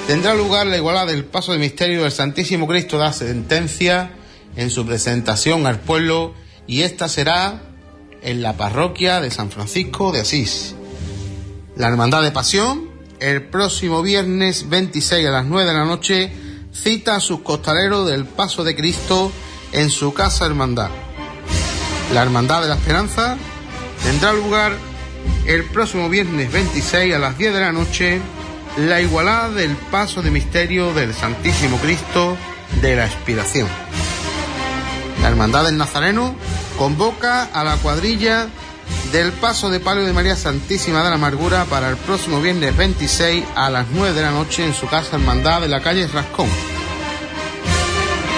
[SPEAKER 4] tendrá lugar la igualada del paso de misterio del Santísimo Cristo de la Sentencia en su presentación al pueblo y esta será en la parroquia de San Francisco de Asís. La Hermandad de Pasión, el próximo viernes 26 a las 9 de la noche, cita a sus costaleros del Paso de Cristo en su casa hermandad. La Hermandad de la Esperanza tendrá lugar el próximo viernes 26 a las 10 de la noche la igualada del paso de misterio del Santísimo Cristo de la Expiración. La Hermandad del Nazareno convoca a la cuadrilla del paso de palio de María Santísima de la Amargura para el próximo viernes 26 a las 9 de la noche en su casa hermandad de la calle Rascón.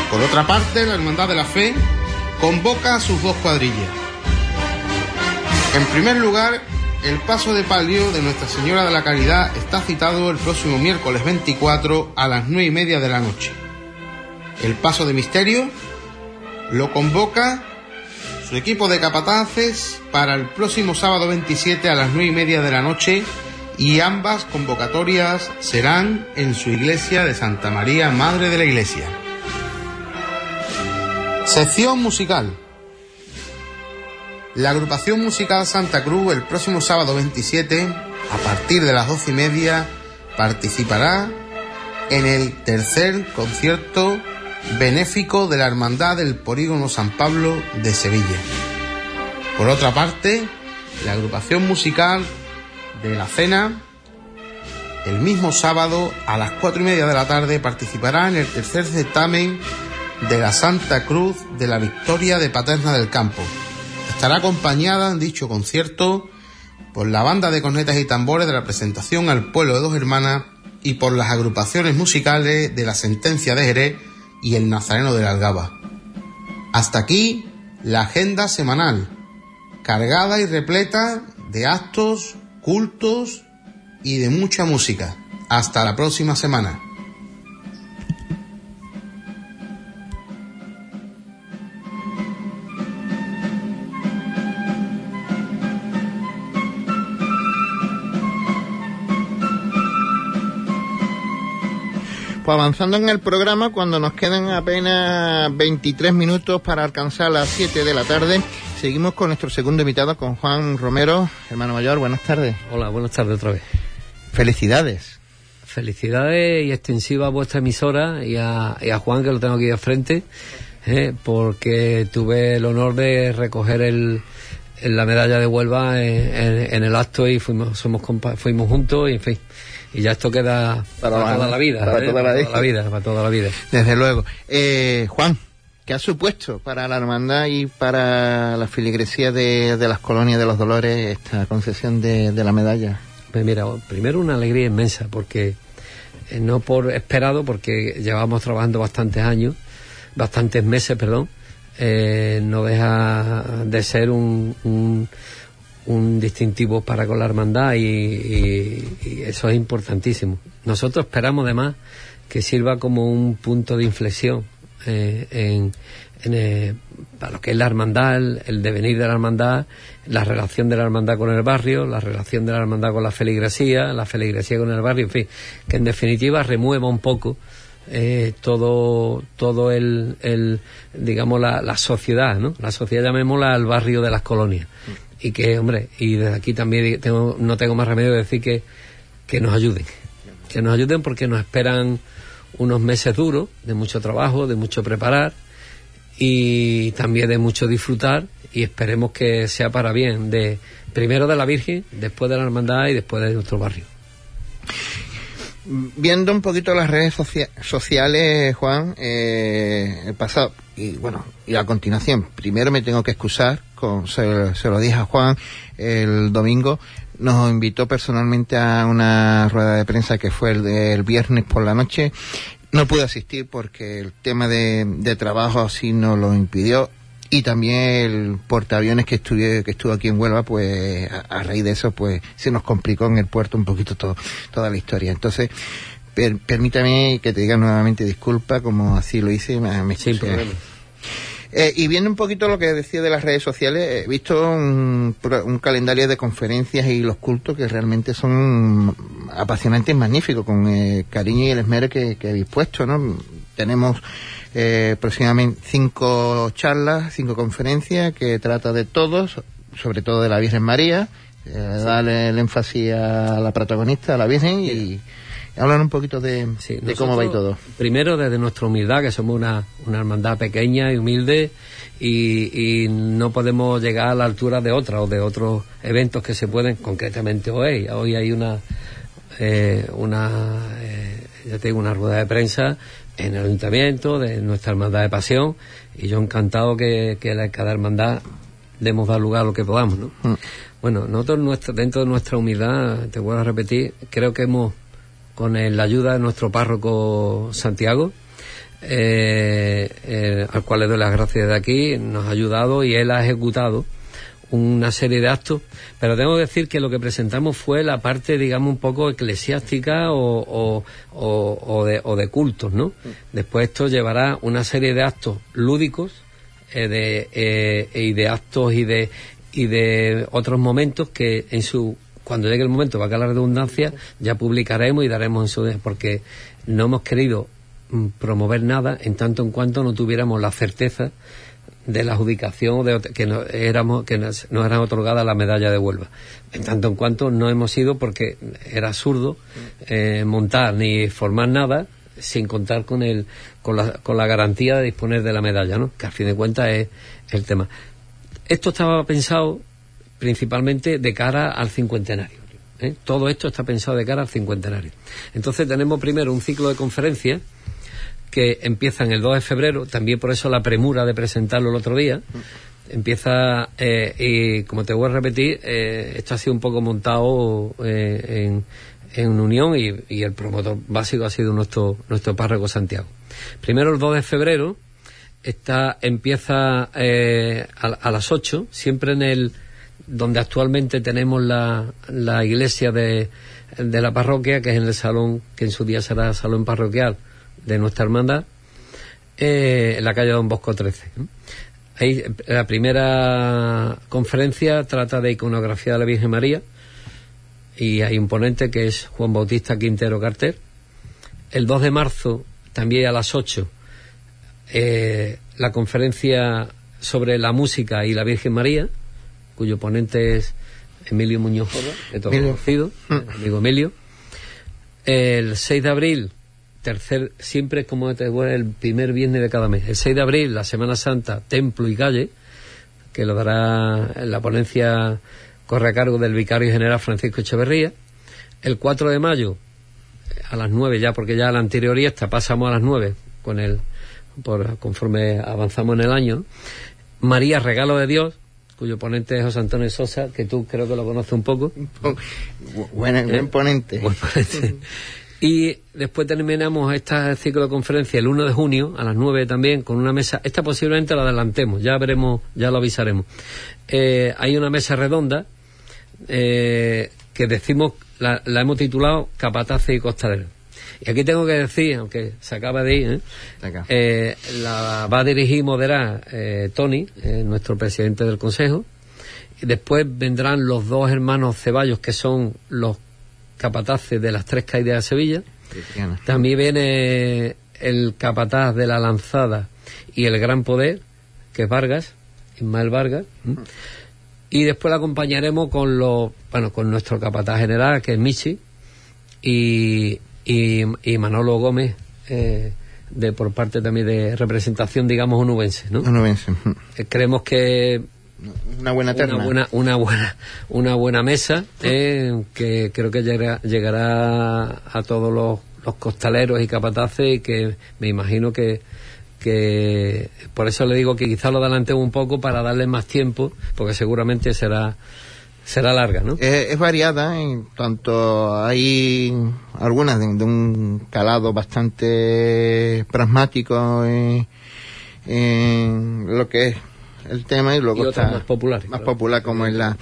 [SPEAKER 4] Por otra parte, la Hermandad de la Fe convoca a sus dos cuadrillas. En primer lugar, el paso de palio de Nuestra Señora de la Caridad está citado el próximo miércoles 24 a las 9 y media de la noche. El paso de misterio lo convoca su equipo de capataces para el próximo sábado 27 a las 9 y media de la noche y ambas convocatorias serán en su iglesia de Santa María, Madre de la Iglesia. Sección musical. La agrupación musical Santa Cruz el próximo sábado 27, a partir de las 12 y media, participará en el tercer concierto benéfico de la Hermandad del Polígono San Pablo de Sevilla. Por otra parte, la agrupación musical de la cena, el mismo sábado a las cuatro y media de la tarde, participará en el tercer certamen de la Santa Cruz de la Victoria de Paterna del Campo. Estará acompañada en dicho concierto por la banda de cornetas y tambores de la presentación al pueblo de dos hermanas y por las agrupaciones musicales de la Sentencia de Jerez y el Nazareno de la Algaba. Hasta aquí la agenda semanal, cargada y repleta de actos, cultos y de mucha música. Hasta la próxima semana.
[SPEAKER 2] Pues avanzando en el programa, cuando nos quedan apenas 23 minutos para alcanzar las 7 de la tarde, seguimos con nuestro segundo invitado, con Juan Romero, hermano mayor. Buenas tardes.
[SPEAKER 5] Hola, buenas tardes otra vez.
[SPEAKER 2] Felicidades.
[SPEAKER 5] Felicidades y extensiva a vuestra emisora y a, y a Juan, que lo tengo aquí de frente, eh, porque tuve el honor de recoger el, la medalla de Huelva en, en, en el acto y fuimos, somos fuimos juntos y en fin y ya esto queda para, para toda la vida,
[SPEAKER 2] para,
[SPEAKER 5] ¿eh?
[SPEAKER 2] toda, la
[SPEAKER 5] para toda la vida, para toda la vida.
[SPEAKER 2] Desde luego. Eh, Juan, ¿qué ha supuesto para la hermandad y para la filigresía de, de las colonias de los Dolores esta concesión de, de la medalla?
[SPEAKER 5] Pues mira, primero una alegría inmensa, porque eh, no por esperado, porque llevamos trabajando bastantes años, bastantes meses, perdón, eh, no deja de ser un, un un distintivo para con la hermandad y, eso es importantísimo. Nosotros esperamos además que sirva como un punto de inflexión eh, en, eh, para lo que es la hermandad, el, el, devenir de la hermandad, la relación de la hermandad con el barrio, la relación de la hermandad con la feligresía, la feligresía con el barrio, en fin, que en definitiva remueva un poco eh, todo todo el, el digamos la, la, sociedad, ¿no? La sociedad llamémosla al barrio de las colonias y que, hombre, y desde aquí también tengo, no tengo más remedio de decir que, que nos ayuden, que nos ayuden porque nos esperan unos meses duros, de mucho trabajo, de mucho preparar y también de mucho disfrutar y esperemos que sea para bien, de primero de la Virgen, después de la Hermandad y después de nuestro barrio.
[SPEAKER 2] Viendo un poquito las redes socia sociales, Juan, eh, el pasado, y bueno, y a continuación, primero me tengo que excusar, con, se, se, lo dije a Juan el domingo, nos invitó personalmente a una rueda de prensa que fue el, el viernes por la noche. No pude asistir porque el tema de, de trabajo así nos lo impidió y también el portaaviones que estuve, que estuvo aquí en Huelva, pues a, a, raíz de eso, pues se nos complicó en el puerto un poquito todo, toda la historia. Entonces, permítame que te diga nuevamente disculpa, como así lo hice. Me,
[SPEAKER 5] problema.
[SPEAKER 2] Eh, y viendo un poquito lo que decía de las redes sociales, he visto un, calendario de conferencias y los cultos que realmente son apasionantes y magníficos, con el cariño y el esmero que, que habéis puesto, ¿no? Tenemos eh, próximamente cinco charlas, cinco conferencias que trata de todos, sobre todo de la Virgen María, eh, darle el énfasis a la protagonista, a la Virgen y hablar un poquito de, cómo va y todo.
[SPEAKER 5] Primero, desde nuestra humildad, que somos una, una hermandad pequeña y humilde y, no podemos llegar a la altura de otra o de otros eventos que se pueden, concretamente hoy. Hoy hay una, eh, una eh, ya tengo una rueda de prensa en el ayuntamiento de nuestra hermandad de pasión y yo encantado que, que cada hermandad demos dar lugar a lo que podamos, ¿no? Mm. Bueno, nosotros dentro de nuestra humildad, te vuelvo a repetir, creo que hemos con la ayuda de nuestro párroco Santiago, eh, eh, al cual le doy las gracias de aquí, nos ha ayudado y él ha ejecutado una serie de actos, pero tengo que decir que lo que presentamos fue la parte, digamos, un poco eclesiástica o, de, cultos, ¿no? Después esto llevará una serie de actos lúdicos eh, de, y de actos y de, y de otros momentos que en su cuando llegue el momento, va a la redundancia, ya publicaremos y daremos en su porque no hemos querido mm, promover nada en tanto en cuanto no tuviéramos la certeza de la adjudicación de, que, no, éramos, que nos, eran otorgadas la medalla de Huelva. En tanto en cuanto no hemos ido porque era absurdo eh, montar ni formar nada sin contar con, el, con, la, con la garantía de disponer de la medalla, ¿no? que al fin de cuentas es el tema. Esto estaba pensado principalmente de cara al cincuentenario. ¿eh? Todo esto está pensado de cara al cincuentenario. Entonces tenemos primero un ciclo de conferencias que empieza en el 2 de febrero, también por eso la premura de presentarlo el otro día. Empieza, eh, y como te voy a repetir, eh, esto ha sido un poco montado en, en unión y, el promotor básico ha sido nuestro, nuestro párroco Santiago. Primero el 2 de febrero, está, empieza a, a las 8, siempre en el donde actualmente tenemos la, la iglesia de, de, la parroquia, que es en el salón, que en su día será salón parroquial de nuestra hermandad, eh, en la calle Don Bosco 13. Ahí, la primera conferencia trata de iconografía de la Virgen María y hay un ponente que es Juan Bautista Quintero Carter. El 2 de marzo, también a las 8, eh, la conferencia sobre la música y la Virgen María cuyo ponente es Emilio Muñoz de todo conocido, mm. amigo Emilio. El 6 de abril, tercer, siempre como el primer viernes de cada mes. El 6 de abril, la Semana Santa, Templo y Calle, que lo dará la ponencia, corre a cargo del vicario general Francisco Echeverría. El 4 de mayo, a las 9 ya, porque ya la esta pasamos a las 9 con el, por, conforme avanzamos en el año. María, regalo de Dios, cuyo ponente es José Antonio Sosa, que tú creo que lo conoces un poco.
[SPEAKER 2] buen ¿Eh? ponente.
[SPEAKER 5] Y después terminamos este ciclo de conferencia el 1 de junio a las 9 también con una mesa. Esta posiblemente la adelantemos, ya veremos, ya lo avisaremos. Eh, hay una mesa redonda eh, que decimos, la, hemos titulado Capatace y Costalero. Y aquí tengo que decir, aunque se acaba de ir, ¿eh? eh la va a dirigir y moderar eh, Tony, eh, nuestro presidente del Consejo. Y después vendrán los dos hermanos Ceballos, que son los capataces de las tres caídas de Sevilla. También viene el capataz de la lanzada y el gran poder, que es Vargas, Ismael Vargas. Y después la acompañaremos con los, bueno, con nuestro capataz general, que es Michi, y, y, Manolo Gómez eh, de por parte también de representación digamos onubense ¿no?
[SPEAKER 2] onubense
[SPEAKER 5] eh, creemos que
[SPEAKER 2] una buena terna.
[SPEAKER 5] una buena una buena una buena mesa eh, que creo que llegará, llegará a todos los, los costaleros y capataces y que me imagino que que por eso le digo que quizá lo adelantemos un poco para darle más tiempo porque seguramente será será larga, ¿no?
[SPEAKER 2] Es, variada, en tanto hay algunas de, un calado bastante pragmático en, lo que es el tema y luego
[SPEAKER 5] y más popular
[SPEAKER 2] más popular como es la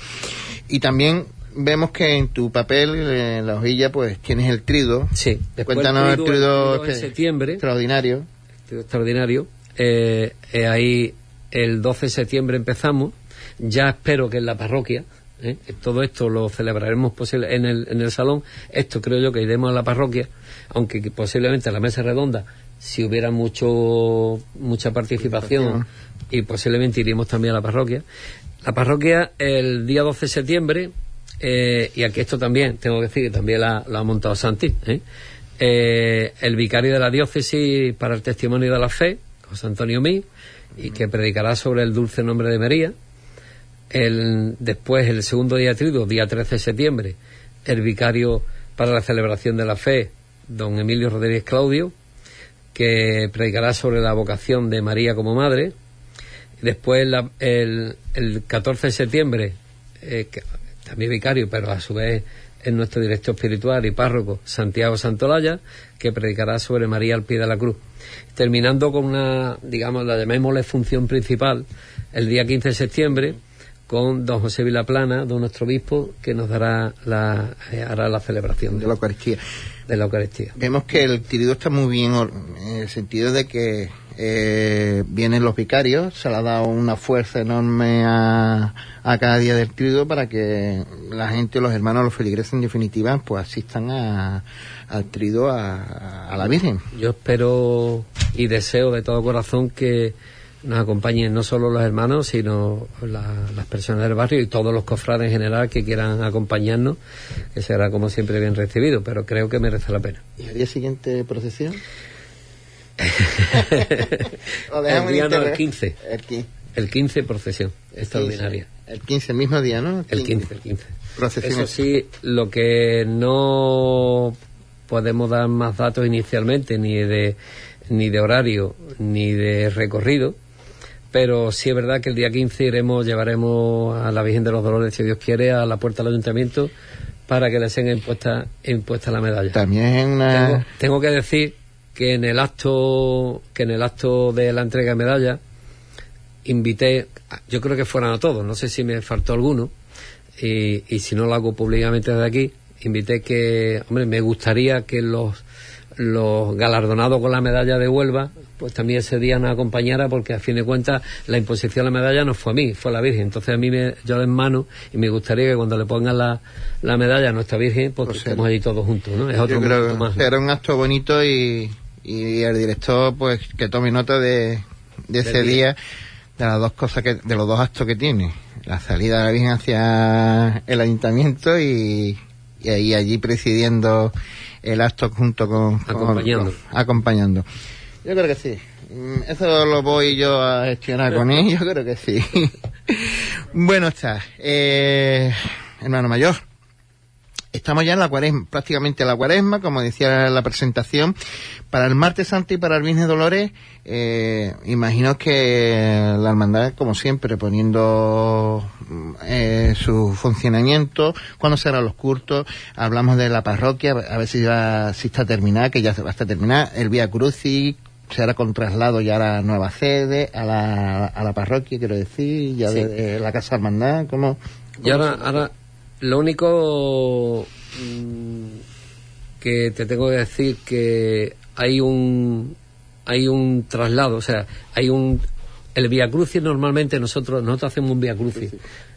[SPEAKER 2] y también vemos que en tu papel, en la hojilla, pues tienes el trido.
[SPEAKER 5] Sí, después
[SPEAKER 2] Cuéntanos el trido,
[SPEAKER 5] el trido en
[SPEAKER 2] este-
[SPEAKER 5] septiembre,
[SPEAKER 2] extraordinario.
[SPEAKER 5] trido extraordinario. Eh, eh, ahí el 12 de septiembre empezamos. Ya espero que en la parroquia, ¿eh? todo esto lo celebraremos posible en el, en el salón. Esto creo yo que iremos a la parroquia, aunque que posiblemente a la mesa redonda, si hubiera mucho mucha participación, y posiblemente iremos también a la parroquia. La parroquia el día 12 de septiembre, eh, y aquí esto también, tengo que decir que también la, lo ha montado Santi, ¿eh? Eh, el vicario de la diócesis para el testimonio de la fe, José Antonio Mí, y que predicará sobre el dulce nombre de María. El, después, el segundo día de triduo, día 13 de septiembre, el vicario para la celebración de la fe, don Emilio Rodríguez Claudio, que predicará sobre la vocación de María como madre. Después, el, el 14 de septiembre, eh, también vicario, pero a su vez es nuestro director espiritual y párroco, Santiago Santolaya, que predicará sobre María al pie de la cruz. Terminando con una, digamos, la llamémosle función principal, el día 15 de septiembre, con don José Vilaplana, don nuestro obispo, que nos dará la, eh, hará la celebración
[SPEAKER 2] de la Eucaristía.
[SPEAKER 5] de la Eucaristía.
[SPEAKER 2] Vemos que el tirido está muy bien en el sentido de que eh, vienen los vicarios, se le ha dado una fuerza enorme a, a cada día del tirido para que la gente, los hermanos, los feligreses en definitiva, pues asistan a, al tirido a, a la Virgen.
[SPEAKER 5] Yo espero y deseo de todo corazón que nos acompañen no solo los hermanos, sino la- las personas del barrio y todos los cofrades en general que quieran acompañarnos, que será como siempre bien recibido, pero creo que merece la pena.
[SPEAKER 2] ¿Y al día siguiente procesión?
[SPEAKER 5] El día no, el
[SPEAKER 2] internet.
[SPEAKER 5] 15,
[SPEAKER 2] El 15.
[SPEAKER 5] el 15 procesión extraordinaria.
[SPEAKER 2] El 15, el mismo día, ¿no?
[SPEAKER 5] El 15, el 15.
[SPEAKER 2] Procesión.
[SPEAKER 5] Eso sí, lo que no podemos dar más datos inicialmente, ni de, ni de horario, ni de recorrido, pero sí es verdad que el día 15 iremos, llevaremos a la Virgen de los Dolores, si Dios quiere, a la puerta del ayuntamiento para que le sean impuesta, impuesta la medalla.
[SPEAKER 2] También es una...
[SPEAKER 5] Tengo, tengo que decir que en el acto que en el acto de la entrega de medalla invité yo creo que fueran a todos no sé si me faltó alguno y, y si no lo hago públicamente desde aquí invité que hombre me gustaría que los los galardonados con la medalla de Huelva pues también ese día nos acompañara porque a fin de cuentas la imposición de la medalla no fue a mí fue a la Virgen entonces a mí me, yo en mano y me gustaría que cuando le pongan la, la medalla a nuestra Virgen pues, estemos allí todos juntos ¿no? es otro
[SPEAKER 2] creo
[SPEAKER 5] más
[SPEAKER 2] era un acto bonito y, y el director pues que tome nota de, de ese
[SPEAKER 5] día.
[SPEAKER 2] día de las dos cosas que de los dos actos que tiene la salida de la Virgen hacia el ayuntamiento y, y ahí allí presidiendo el acto junto con, con-
[SPEAKER 5] Acompañando.
[SPEAKER 2] con- acompañando. Yo creo que sí. Mm, eso lo voy yo a gestionar con él yo creo que sí. Bueno está eh, hermano mayor Estamos ya en la cuaresma, prácticamente en la cuaresma, como decía la presentación. Para el martes santo y para el viernes dolores, eh, imagino que la hermandad, como siempre, poniendo eh, su funcionamiento, cuándo serán los cultos, hablamos de la parroquia, a ver si, va, si está terminada, que ya se va a estar terminada, el Vía Crucis, se hará con traslado ya a la nueva sede, a la, a la parroquia, quiero decir, ya
[SPEAKER 5] Sí.
[SPEAKER 2] de, de la Casa Hermandad, como...
[SPEAKER 5] Y ahora, ahora lo único mm, que te tengo que decir que hay un hay un traslado, o sea, hay un el Via Crucis normalmente nosotros nosotros hacemos un Via Crucis,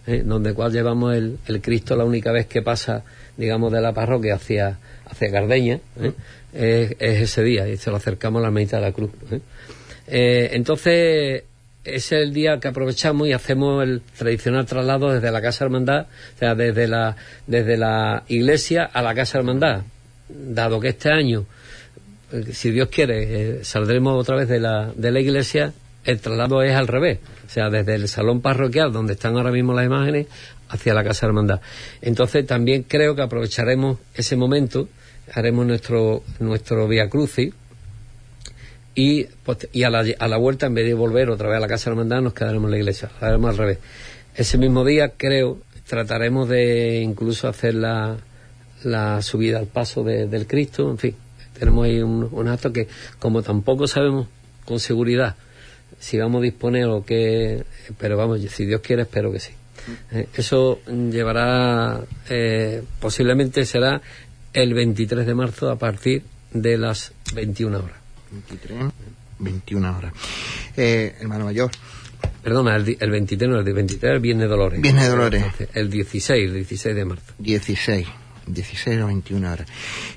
[SPEAKER 5] ¿eh? donde cual llevamos el, el Cristo la única vez que pasa, digamos, de la parroquia hacia hacia Cardeña, ¿eh? es, es ese día y se lo acercamos a la mitad de la cruz. ¿eh? Entonces es el día que aprovechamos y hacemos el tradicional traslado desde la Casa Hermandad, o sea, desde la, desde la iglesia a la Casa Hermandad. Dado que este año, eh, si Dios quiere, eh, saldremos otra vez de la, de la iglesia, el traslado es al revés. O sea, desde el salón parroquial, donde están ahora mismo las imágenes, hacia la Casa Hermandad. Entonces también creo que aprovecharemos ese momento, haremos nuestro, nuestro Via Crucis, y, y a, la, a la vuelta, en vez de volver otra vez a la Casa Hermandad, nos quedaremos en la iglesia. Haremos al revés. Ese mismo día, creo, trataremos de incluso hacer la, la subida al paso de- del Cristo. En fin, tenemos ahí un, un acto que, como tampoco sabemos con seguridad si vamos a disponer o qué, pero vamos, si Dios quiere, espero que sí. Eh, eso llevará, eh, posiblemente será el 23 de marzo a partir de las 21 horas.
[SPEAKER 2] 23, 21 horas. Eh, hermano mayor.
[SPEAKER 5] Perdona, el, el 23 no, el 23 viene Dolores.
[SPEAKER 2] Viene Dolores.
[SPEAKER 5] El 16, el 16 de marzo.
[SPEAKER 2] 16, 16 o 21 horas.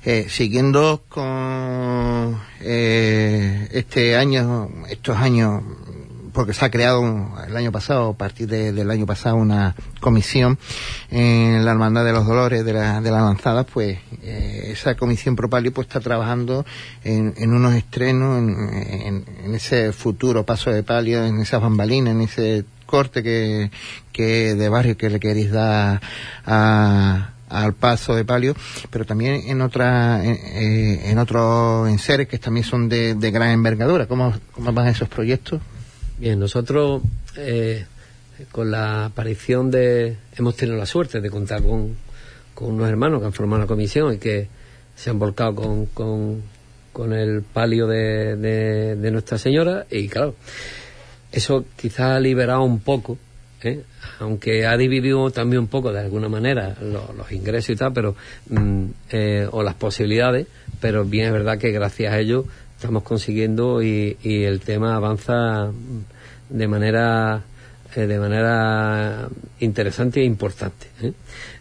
[SPEAKER 2] Eh, siguiendo con eh, este año, estos años, porque se ha creado un- el año pasado, a partir de- del año pasado, una comisión en la Hermandad de los Dolores de la, de la Lanzada, pues eh, esa comisión Propalio pues está trabajando en, unos estrenos, en, ese futuro paso de palio, en esas bambalinas, en ese corte que, que de barrio que le queréis dar a, al paso de palio, pero también en otra, en, eh, en otros enseres que también son de, de gran envergadura. ¿Cómo, ¿Cómo van esos proyectos?
[SPEAKER 5] Bien, nosotros eh, con la aparición de... Hemos tenido la suerte de contar con, con unos hermanos que han formado la comisión y que se han volcado con, con, con el palio de, de, Nuestra Señora y claro, eso quizá ha liberado un poco, ¿eh? aunque ha dividido también un poco de alguna manera lo- los ingresos y tal, pero mm, eh, o las posibilidades, pero bien es verdad que gracias a ello estamos consiguiendo y, el tema avanza de manera eh, de manera interesante e importante. ¿eh?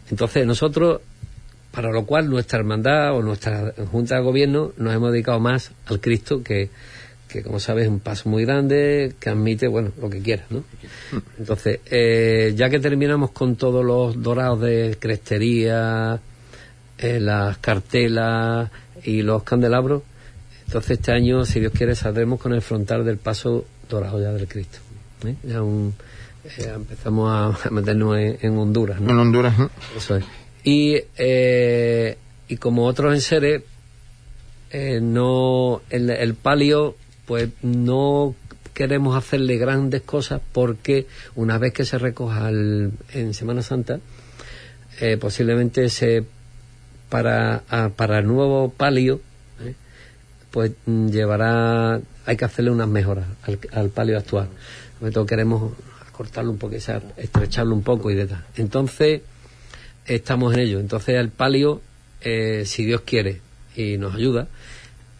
[SPEAKER 5] Entonces nosotros para lo cual nuestra hermandad o nuestra junta de gobierno nos hemos dedicado más al Cristo que, que como sabes es un paso muy grande que admite bueno lo que quieras ¿no? entonces eh, ya que terminamos con todos los dorados de crestería las cartelas y los candelabros entonces este año si Dios quiere saldremos con el frontal del paso dorado ya del Cristo ¿eh? ya un- eh, empezamos a, a meternos en, en Honduras ¿no?
[SPEAKER 2] En Honduras, ¿no?
[SPEAKER 5] Eso es. Y, eh, y como otros enseres, eh, no, el, el palio, pues no queremos hacerle grandes cosas porque una vez que se recoja el- en Semana Santa, eh, posiblemente se para, a- para el nuevo palio, ¿eh? Pues mm, llevará, hay que hacerle unas mejoras al, al palio actual. Sobre todo queremos acortarlo un poco, estrecharlo un poco y de tal. Entonces, estamos en ello. Entonces el palio, eh, si Dios quiere y nos ayuda,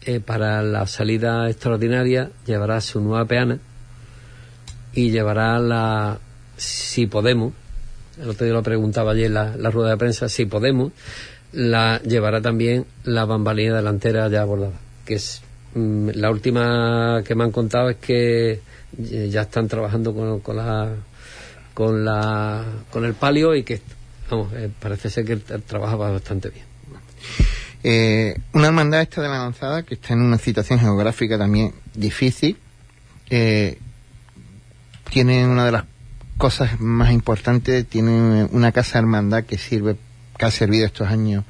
[SPEAKER 5] eh, para la salida extraordinaria llevará su nueva peana y llevará la, si podemos, el otro día lo preguntaba ayer en la, la rueda de prensa, si podemos, la llevará también la bambalina delantera ya bordada, que es mm, la última que me han contado es que eh, ya están trabajando con, con la con la con el palio y que vamos eh, parece ser que va bastante bien
[SPEAKER 2] Eh, una hermandad esta de la lanzada que está en una situación geográfica también difícil. eh, tiene una de las cosas más importantes, tiene una casa hermandad que sirve, que ha servido estos años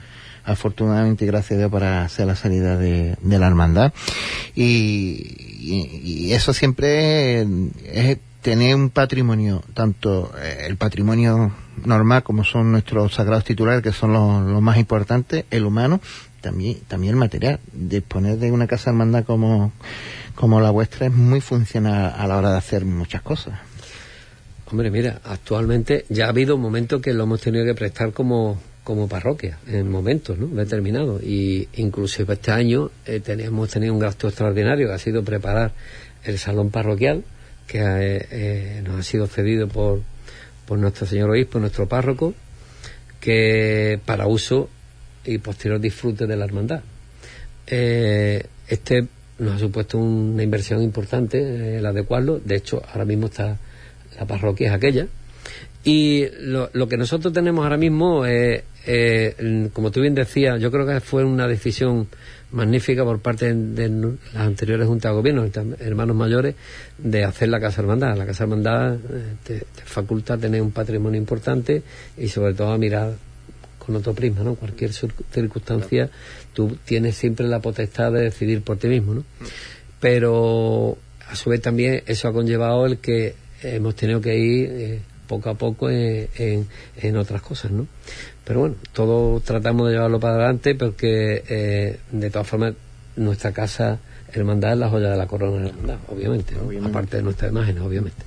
[SPEAKER 2] afortunadamente gracias a Dios para hacer la salida de, de la hermandad. Y, eso siempre es tener un patrimonio tanto eh, el patrimonio normal como son nuestros sagrados titulares que son los, los más importantes el humano también también el material. Disponer de una casa hermandad como como la vuestra es muy funcional a la hora de hacer muchas cosas.
[SPEAKER 5] Hombre, mira, actualmente ya ha habido momentos que lo hemos tenido que prestar como, como parroquia, en momentos determinados. Y inclusive este año eh, teníamos tenido un gasto extraordinario que ha sido preparar el salón parroquial, que eh, eh, nos ha sido cedido por, por nuestro señor obispo, nuestro párroco, que para uso y posterior disfrute de la hermandad. Eh, este nos ha supuesto una inversión importante eh, el adecuarlo. De hecho, ahora mismo está la parroquia es aquella. Y lo, lo que nosotros tenemos ahora mismo, eh, eh, como tú bien decías, yo creo que fue una decisión magnífica por parte de, de las anteriores juntas de gobierno, hermanos mayores, de hacer la Casa Hermandad. La Casa Hermandad eh, te, te faculta tener un patrimonio importante y sobre todo a mirar con otro prisma, ¿no? Cualquier circunstancia, tú tienes siempre la potestad de decidir por ti mismo, ¿no? Pero a su vez también eso ha conllevado el que hemos tenido que ir eh, poco a poco en, en, en otras cosas, ¿no? Pero bueno, todos tratamos de llevarlo para adelante porque eh, de todas formas nuestra casa hermandad es la joya de la corona hermandad, obviamente, ¿no? aparte de nuestra imagen, obviamente.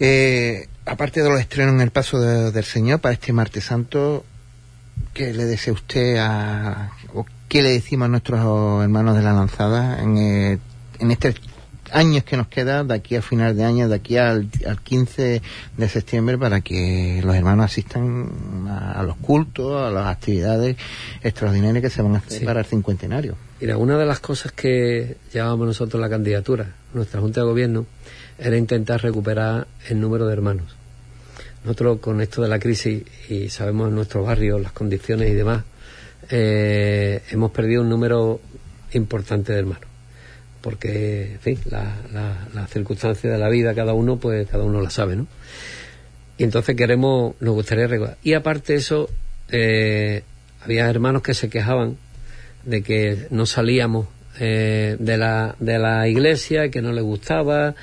[SPEAKER 2] Eh, aparte de los estrenos en el Paso de- del Señor para este martes santo, ¿qué le desea usted a, o qué le decimos a nuestros hermanos de la lanzada en, eh, en estos años que nos queda, de aquí a final de año, de aquí al, al 15 de septiembre, para que los hermanos asistan a, a los cultos, a las actividades extraordinarias que se van a hacer
[SPEAKER 5] Sí.
[SPEAKER 2] para el cincuentenario?
[SPEAKER 5] Mira, una de las cosas que llevábamos nosotros la candidatura, nuestra Junta de Gobierno, era intentar recuperar el número de hermanos. Nosotros con esto de la crisis y sabemos en nuestro barrio las condiciones y demás, eh, hemos perdido un número importante de hermanos. Porque, fin, la- la- las circunstancias de la vida, cada uno, pues cada uno la sabe, ¿no? Y entonces queremos, nos gustaría recordar. Y aparte de eso, eh, había hermanos que se quejaban de que no salíamos eh, de, la, de la iglesia, que no les gustaba.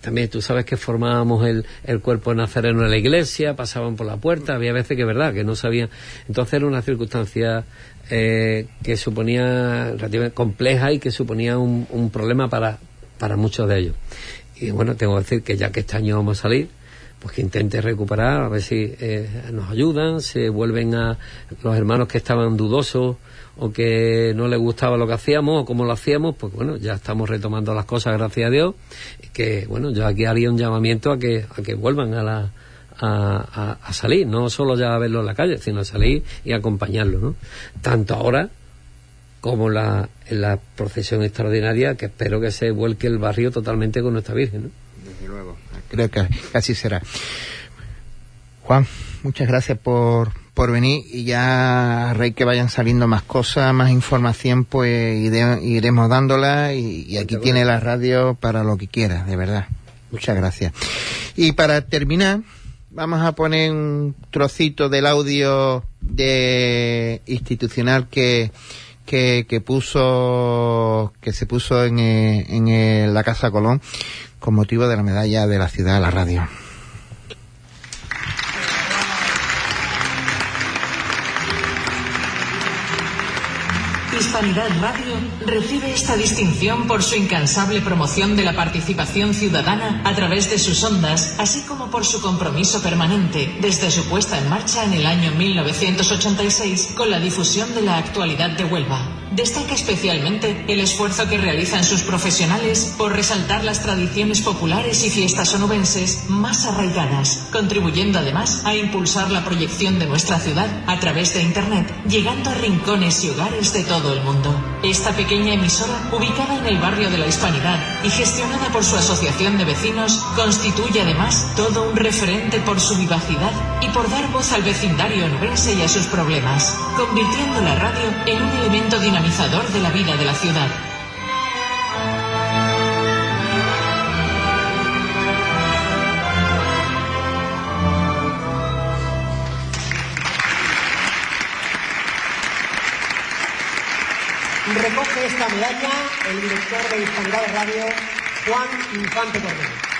[SPEAKER 5] También tú sabes que formábamos el, el cuerpo nazareno en la iglesia, pasaban por la puerta, había veces que verdad, que no sabían. Entonces era una circunstancia eh, que suponía relativamente compleja y que suponía un, un problema para, para muchos de ellos. Y bueno, tengo que decir que ya que este año vamos a salir, pues que intente recuperar, a ver si eh, nos ayudan, se vuelven a los hermanos que estaban dudosos o que no les gustaba lo que hacíamos o cómo lo hacíamos, pues bueno, ya estamos retomando las cosas, gracias a Dios, y que bueno, yo aquí haría un llamamiento a que, a que vuelvan a la a, a- a salir, no solo ya a verlo en la calle, sino a salir y acompañarlo, ¿no? Tanto ahora como la, en la procesión extraordinaria, que espero que se vuelque el barrio totalmente con nuestra Virgen, ¿no?
[SPEAKER 2] Desde luego, creo que así será. Juan, muchas gracias por, por venir y ya Rey que vayan saliendo más cosas, más información, pues ide- iremos dándola y, y aquí tiene la radio para lo que quiera, de verdad. Muchas gracias. Y para terminar, vamos a poner un trocito del audio de institucional que, que, que puso, que se puso en, eh, en eh, la Casa Colón con motivo de la medalla de la ciudad a la radio.
[SPEAKER 6] Hispanidad Radio recibe esta distinción por su incansable promoción de la participación ciudadana a través de sus ondas, así como por su compromiso permanente desde su puesta en marcha en el año 1986 con la difusión de la actualidad de Huelva. Destaca especialmente el esfuerzo que realizan sus profesionales por resaltar las tradiciones populares y fiestas onubenses más arraigadas, contribuyendo además a impulsar la proyección de nuestra ciudad a través de Internet, llegando a rincones y hogares de todo el mundo. Esta pequeña emisora, ubicada en el barrio de la Hispanidad y gestionada por su asociación de vecinos, constituye además todo un referente por su vivacidad y por dar voz al vecindario onubense y a sus problemas, convirtiendo la radio en un elemento dinamizador de la vida de la ciudad.
[SPEAKER 7] Esta medalla el director de Hispanidad Radio, Juan Infante Cordero.